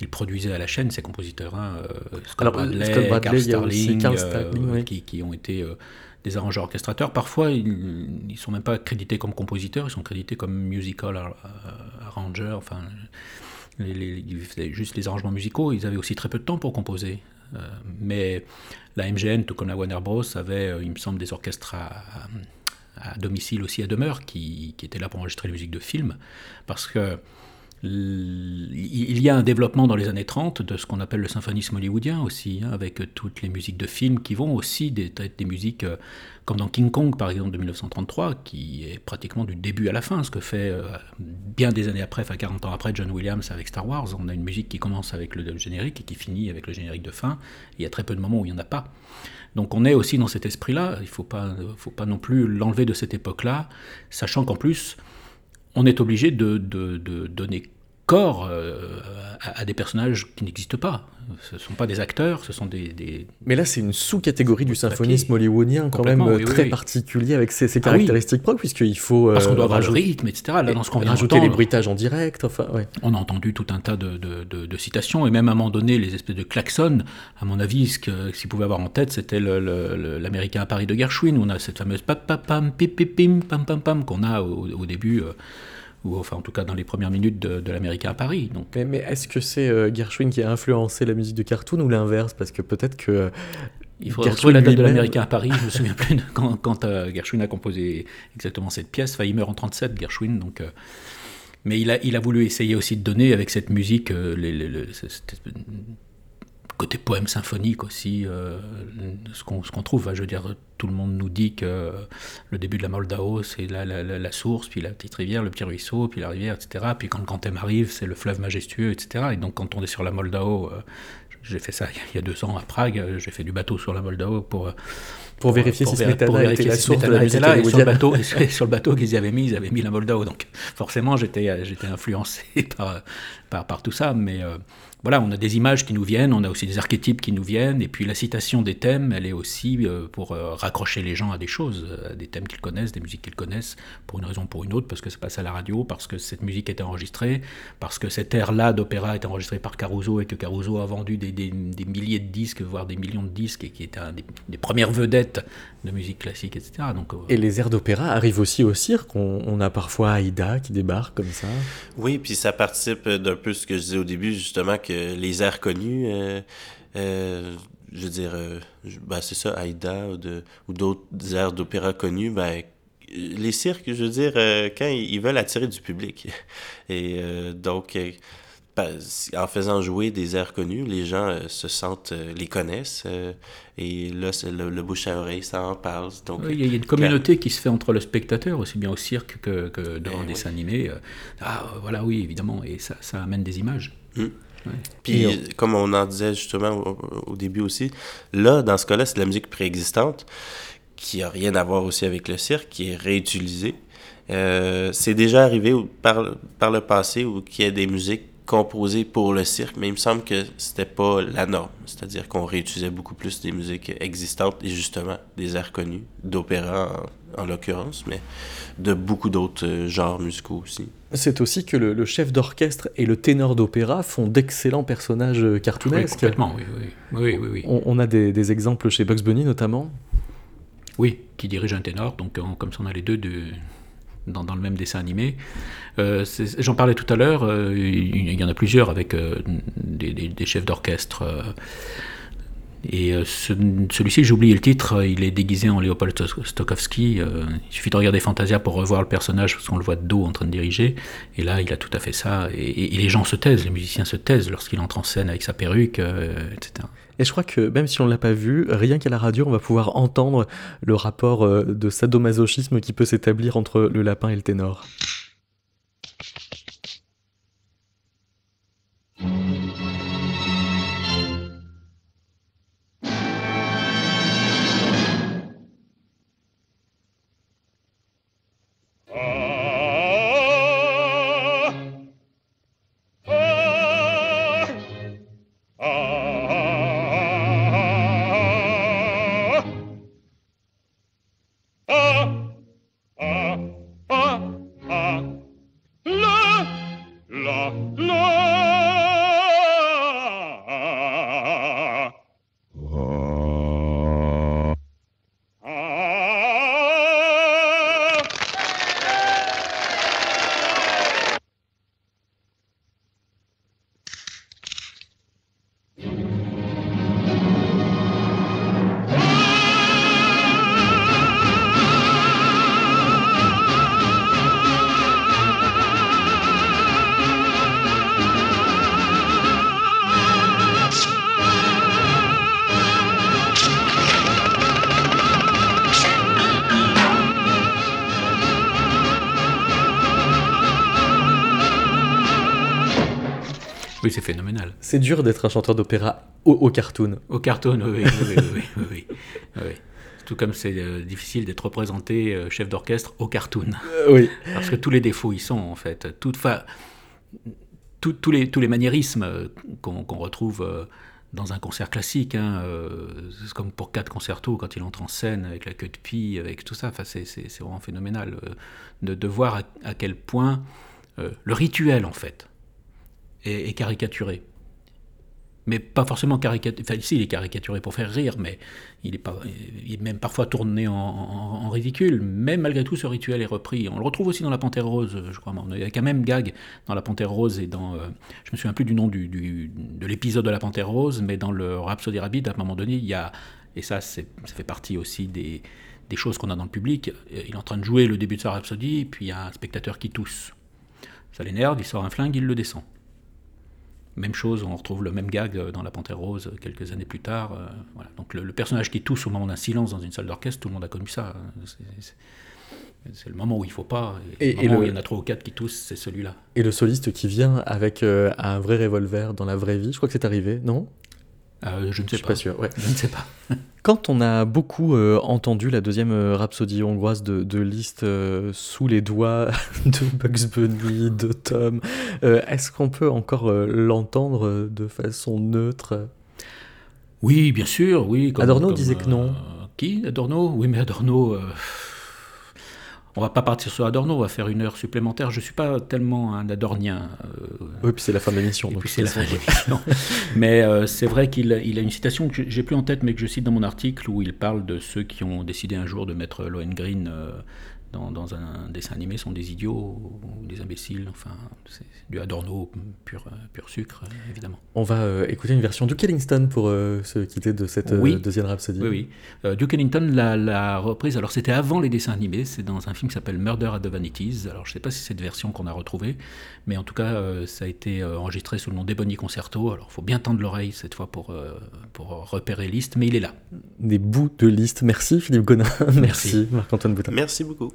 il produisait à la chaîne ses compositeurs, hein, Scott, Bradley, Carl Starling, qui, qui, ont été des arrangeurs orchestrateurs. Parfois, ils ne sont même pas crédités comme compositeurs, ils sont crédités comme musical arranger, enfin, les, ils faisaient juste les arrangements musicaux, ils avaient aussi très peu de temps pour composer. Euh, mais la MGN, tout comme la Warner Bros, avait, euh, il me semble, des orchestres à, domicile aussi à demeure qui, qui, étaient là pour enregistrer les musiques de films. Parce que il y a un développement dans les années 30 de ce qu'on appelle le symphonisme hollywoodien aussi, hein, avec toutes les musiques de films qui vont aussi des, des musiques euh, comme dans King Kong par exemple de 1933, qui est pratiquement du début à la fin, ce que fait euh, bien des années après, enfin 40 ans après John Williams avec Star Wars. On a une musique qui commence avec le, générique et qui finit avec le générique de fin. Il y a très peu de moments où il n'y en a pas. Donc on est aussi dans cet esprit-là, il ne faut pas, faut pas non plus l'enlever de cette époque-là, sachant qu'en plus, on est obligé de, donner corps euh, à, des personnages qui n'existent pas. Ce ne sont pas des acteurs, ce sont des... Mais là, c'est une sous-catégorie du symphonisme hollywoodien quand même très particulier avec ses, ah caractéristiques propres, puisqu'il faut... Parce qu'on doit avoir le rythme, etc. Là, dans ce qu'on vient Rajouter les bruitages en direct, enfin... On a entendu tout un tas de, citations, et même à un moment donné, les espèces de klaxons, à mon avis, ce qu'ils pouvaient avoir en tête, c'était l'Américain à Paris de Gershwin, où on a cette fameuse pam pam pam pim pam pam pam qu'on a au, début... Euh, ou enfin en tout cas dans les premières minutes de, de l'Américain à Paris. Donc. Mais, est-ce que c'est euh, Gershwin qui a influencé la musique de Cartoon ou l'inverse? Parce que peut-être que... Euh, il retrouver la date de l'Américain à Paris, je me souviens plus de quand, quand euh, Gershwin a composé exactement cette pièce. Enfin, il meurt en 37, Gershwin, donc... mais il a, il a voulu essayer aussi de donner avec cette musique les, côté poème symphonique aussi, euh, ce qu'on trouve. je veux dire, tout le monde nous dit que le début de la Moldao, c'est la, la, source, puis la petite rivière, le petit ruisseau, puis la rivière, etc. Puis quand le grand thème arrive, c'est le fleuve majestueux, etc. Et donc quand on est sur la Moldao, euh, j'ai fait ça il y a deux ans à Prague, j'ai fait du bateau sur la Moldao pour... Pour, vérifier si Smetana était la source de la musique là, et sur le bateau, sur le bateau qu'ils y avaient mis, ils avaient mis la Moldao. Donc forcément, j'étais influencé par, par, par, tout ça. Mais euh, voilà, on a des images qui nous viennent, on a aussi des archétypes qui nous viennent, et puis la citation des thèmes, elle est aussi euh, pour euh, raccrocher les gens à des choses, à des thèmes qu'ils connaissent, des musiques qu'ils connaissent, pour une raison ou pour une autre, parce que ça passe à la radio, parce que cette musique est enregistrée, parce que cet air-là d'opéra est enregistré par Caruso, et que Caruso a vendu des, milliers de disques, voire des millions de disques, et qui est un des, premières vedettes de musique classique, etc. Donc, euh, Et les airs d'opéra arrivent aussi au cirque, on, a parfois Aïda qui débarque comme ça. Oui, puis ça participe d'un peu ce que je disais au début, justement, les airs connus, euh, euh, je veux dire, euh, ben, c'est ça, Aïda ou, d'autres airs d'opéra connus, ben, les cirques, je veux dire, quand ils veulent attirer du public. Et donc, en faisant jouer des airs connus, les gens se sentent, les connaissent. et là, le, bouche à oreille, ça en parle. Donc, il y a une communauté qui se fait entre le spectateur, aussi bien au cirque que, que dans ben des dessins animés. Ah, voilà, oui, évidemment. Et ça, ça amène des images. Hum. Puis, comme on en disait justement au, début aussi, là, dans ce cas-là, c'est de la musique préexistante qui a rien à voir aussi avec le cirque, qui est réutilisée. Euh, c'est déjà arrivé par, par le passé où il y a des musiques composées pour le cirque, mais il me semble que c'était pas la norme. C'est-à-dire qu'on réutilisait beaucoup plus des musiques existantes et justement des airs connus, d'opéra en l'occurrence, mais de beaucoup d'autres euh, genres musicaux aussi. C'est aussi que le, chef d'orchestre et le ténor d'opéra font d'excellents personnages cartoonesques. Oui, complètement, oui. oui, oui, oui on, a des, exemples chez Bugs Bunny notamment Oui, qui dirige un ténor, donc comme ça on a les deux de, dans, le même dessin animé. Euh, j'en parlais tout à l'heure, il y en a plusieurs avec des, des, chefs d'orchestre. Et euh, celui-ci, j'ai oublié le titre, il est déguisé en Léopold Stokowski. Euh, il suffit de regarder Fantasia pour revoir le personnage parce qu'on le voit de dos en train de diriger. Et là, il a tout à fait ça. Et, les gens se taisent, les musiciens se taisent lorsqu'il entre en scène avec sa perruque, euh, etc. Et je crois que même si on ne l'a pas vu, rien qu'à la radio, on va pouvoir entendre le rapport de sadomasochisme qui peut s'établir entre le lapin et le ténor. C'est dur d'être un chanteur d'opéra au, cartoon. Au cartoon, oui, oui, oui, oui, oui, Tout comme c'est euh, difficile d'être représenté euh, chef d'orchestre au cartoon. oui. Parce que tous les défauts y sont, en fait. Tout, tous les, tous les maniérismes qu'on retrouve dans un concert classique. Hein, c'est comme pour quatre concertos quand il entre en scène avec la queue de pie, avec tout ça. Enfin, c'est vraiment phénoménal de, de voir à, quel point le rituel, en fait, est, caricaturé. Mais pas forcément caricaturé. Enfin, ici, il est caricaturé pour faire rire, mais il est, même parfois tourné en, ridicule. Mais malgré tout, ce rituel est repris. On le retrouve aussi dans La Panthère Rose, je crois. Il y a quand même gag dans La Panthère Rose et dans. Euh, je me souviens plus du nom de l'épisode de La Panthère Rose, mais dans le Rhapsody Rabbit, à un moment donné, il y a. Et ça, ça fait partie aussi des, des choses qu'on a dans le public. Il est en train de jouer le début de sa Rhapsody, puis il y a un spectateur qui tousse. Ça l'énerve, il sort un flingue, il le descend. Même chose, on retrouve le même gag dans La Panthère Rose quelques années plus tard. Euh, voilà. Donc le, personnage qui tousse au moment d'un silence dans une salle d'orchestre, tout le monde a connu ça. C'est le moment où il faut pas. Et, le moment où il y en a trois ou quatre qui toussent, c'est celui-là. Et le soliste qui vient avec euh, un vrai revolver dans la vraie vie, je crois que c'est arrivé, non? Euh, je ne sais suis pas. sûr. Ouais. Je ne sais pas. Quand on a beaucoup euh, entendu la deuxième euh, rhapsodie hongroise de, de Liszt sous les doigts de Bugs Bunny, de Tom, est-ce qu'on peut encore l'entendre de façon neutre? Oui, bien sûr, oui. Adorno disait que non. qui? Adorno? Oui, mais Adorno on va pas partir sur Adorno, on va faire une heure supplémentaire. Je suis pas tellement un adornien. Euh, oui, puis c'est la fin de l'émission. c'est la fin de l'émission. mais euh, c'est vrai qu'il a une citation que j'ai plus en tête, mais que je cite dans mon article où il parle de ceux qui ont décidé un jour de mettre Lohengrin euh, dans, un dessin animé sont des idiots ou des imbéciles. Enfin, c'est du Adorno pur, pur sucre, évidemment. On va euh, écouter une version Duke Ellington pour euh, se quitter de cette euh, deuxième rhapsodie. Oui, oui. Duke Ellington l'a reprise. Alors, c'était avant les dessins animés. C'est dans un film qui s'appelle Murder at the Vanities. Alors, je ne sais pas si c'est cette version qu'on a retrouvée, mais en tout cas, ça a été enregistré sous le nom d'Ebony Concerto. Alors, il faut bien tendre l'oreille cette fois pour, pour repérer Liszt, mais il est là. Des bouts de liste. Merci Philippe Gonin. Merci, Merci Marc-Antoine Boutin. Merci beaucoup.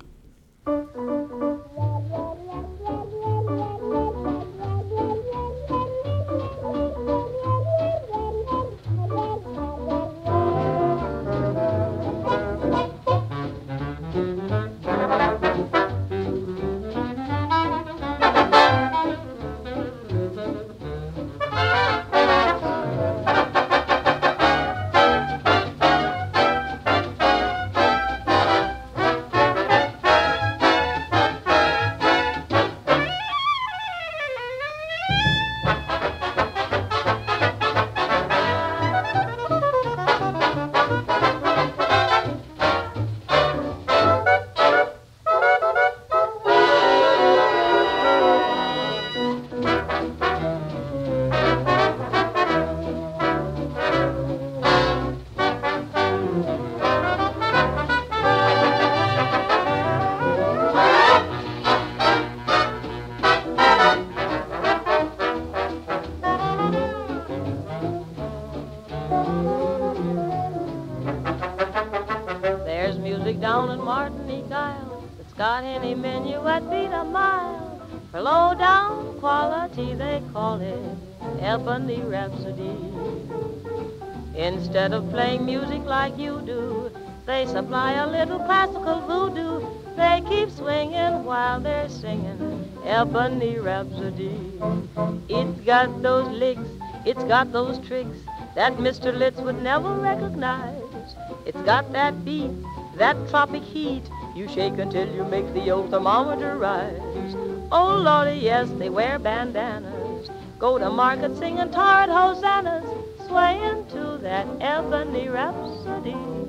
Got those tricks that Mr. Litz would never recognize. It's got that beat, that tropic heat. You shake until you make the old thermometer rise. Oh, Lordy, yes, they wear bandanas. Go to market singing tired hosannas swaying to that ebony rhapsody.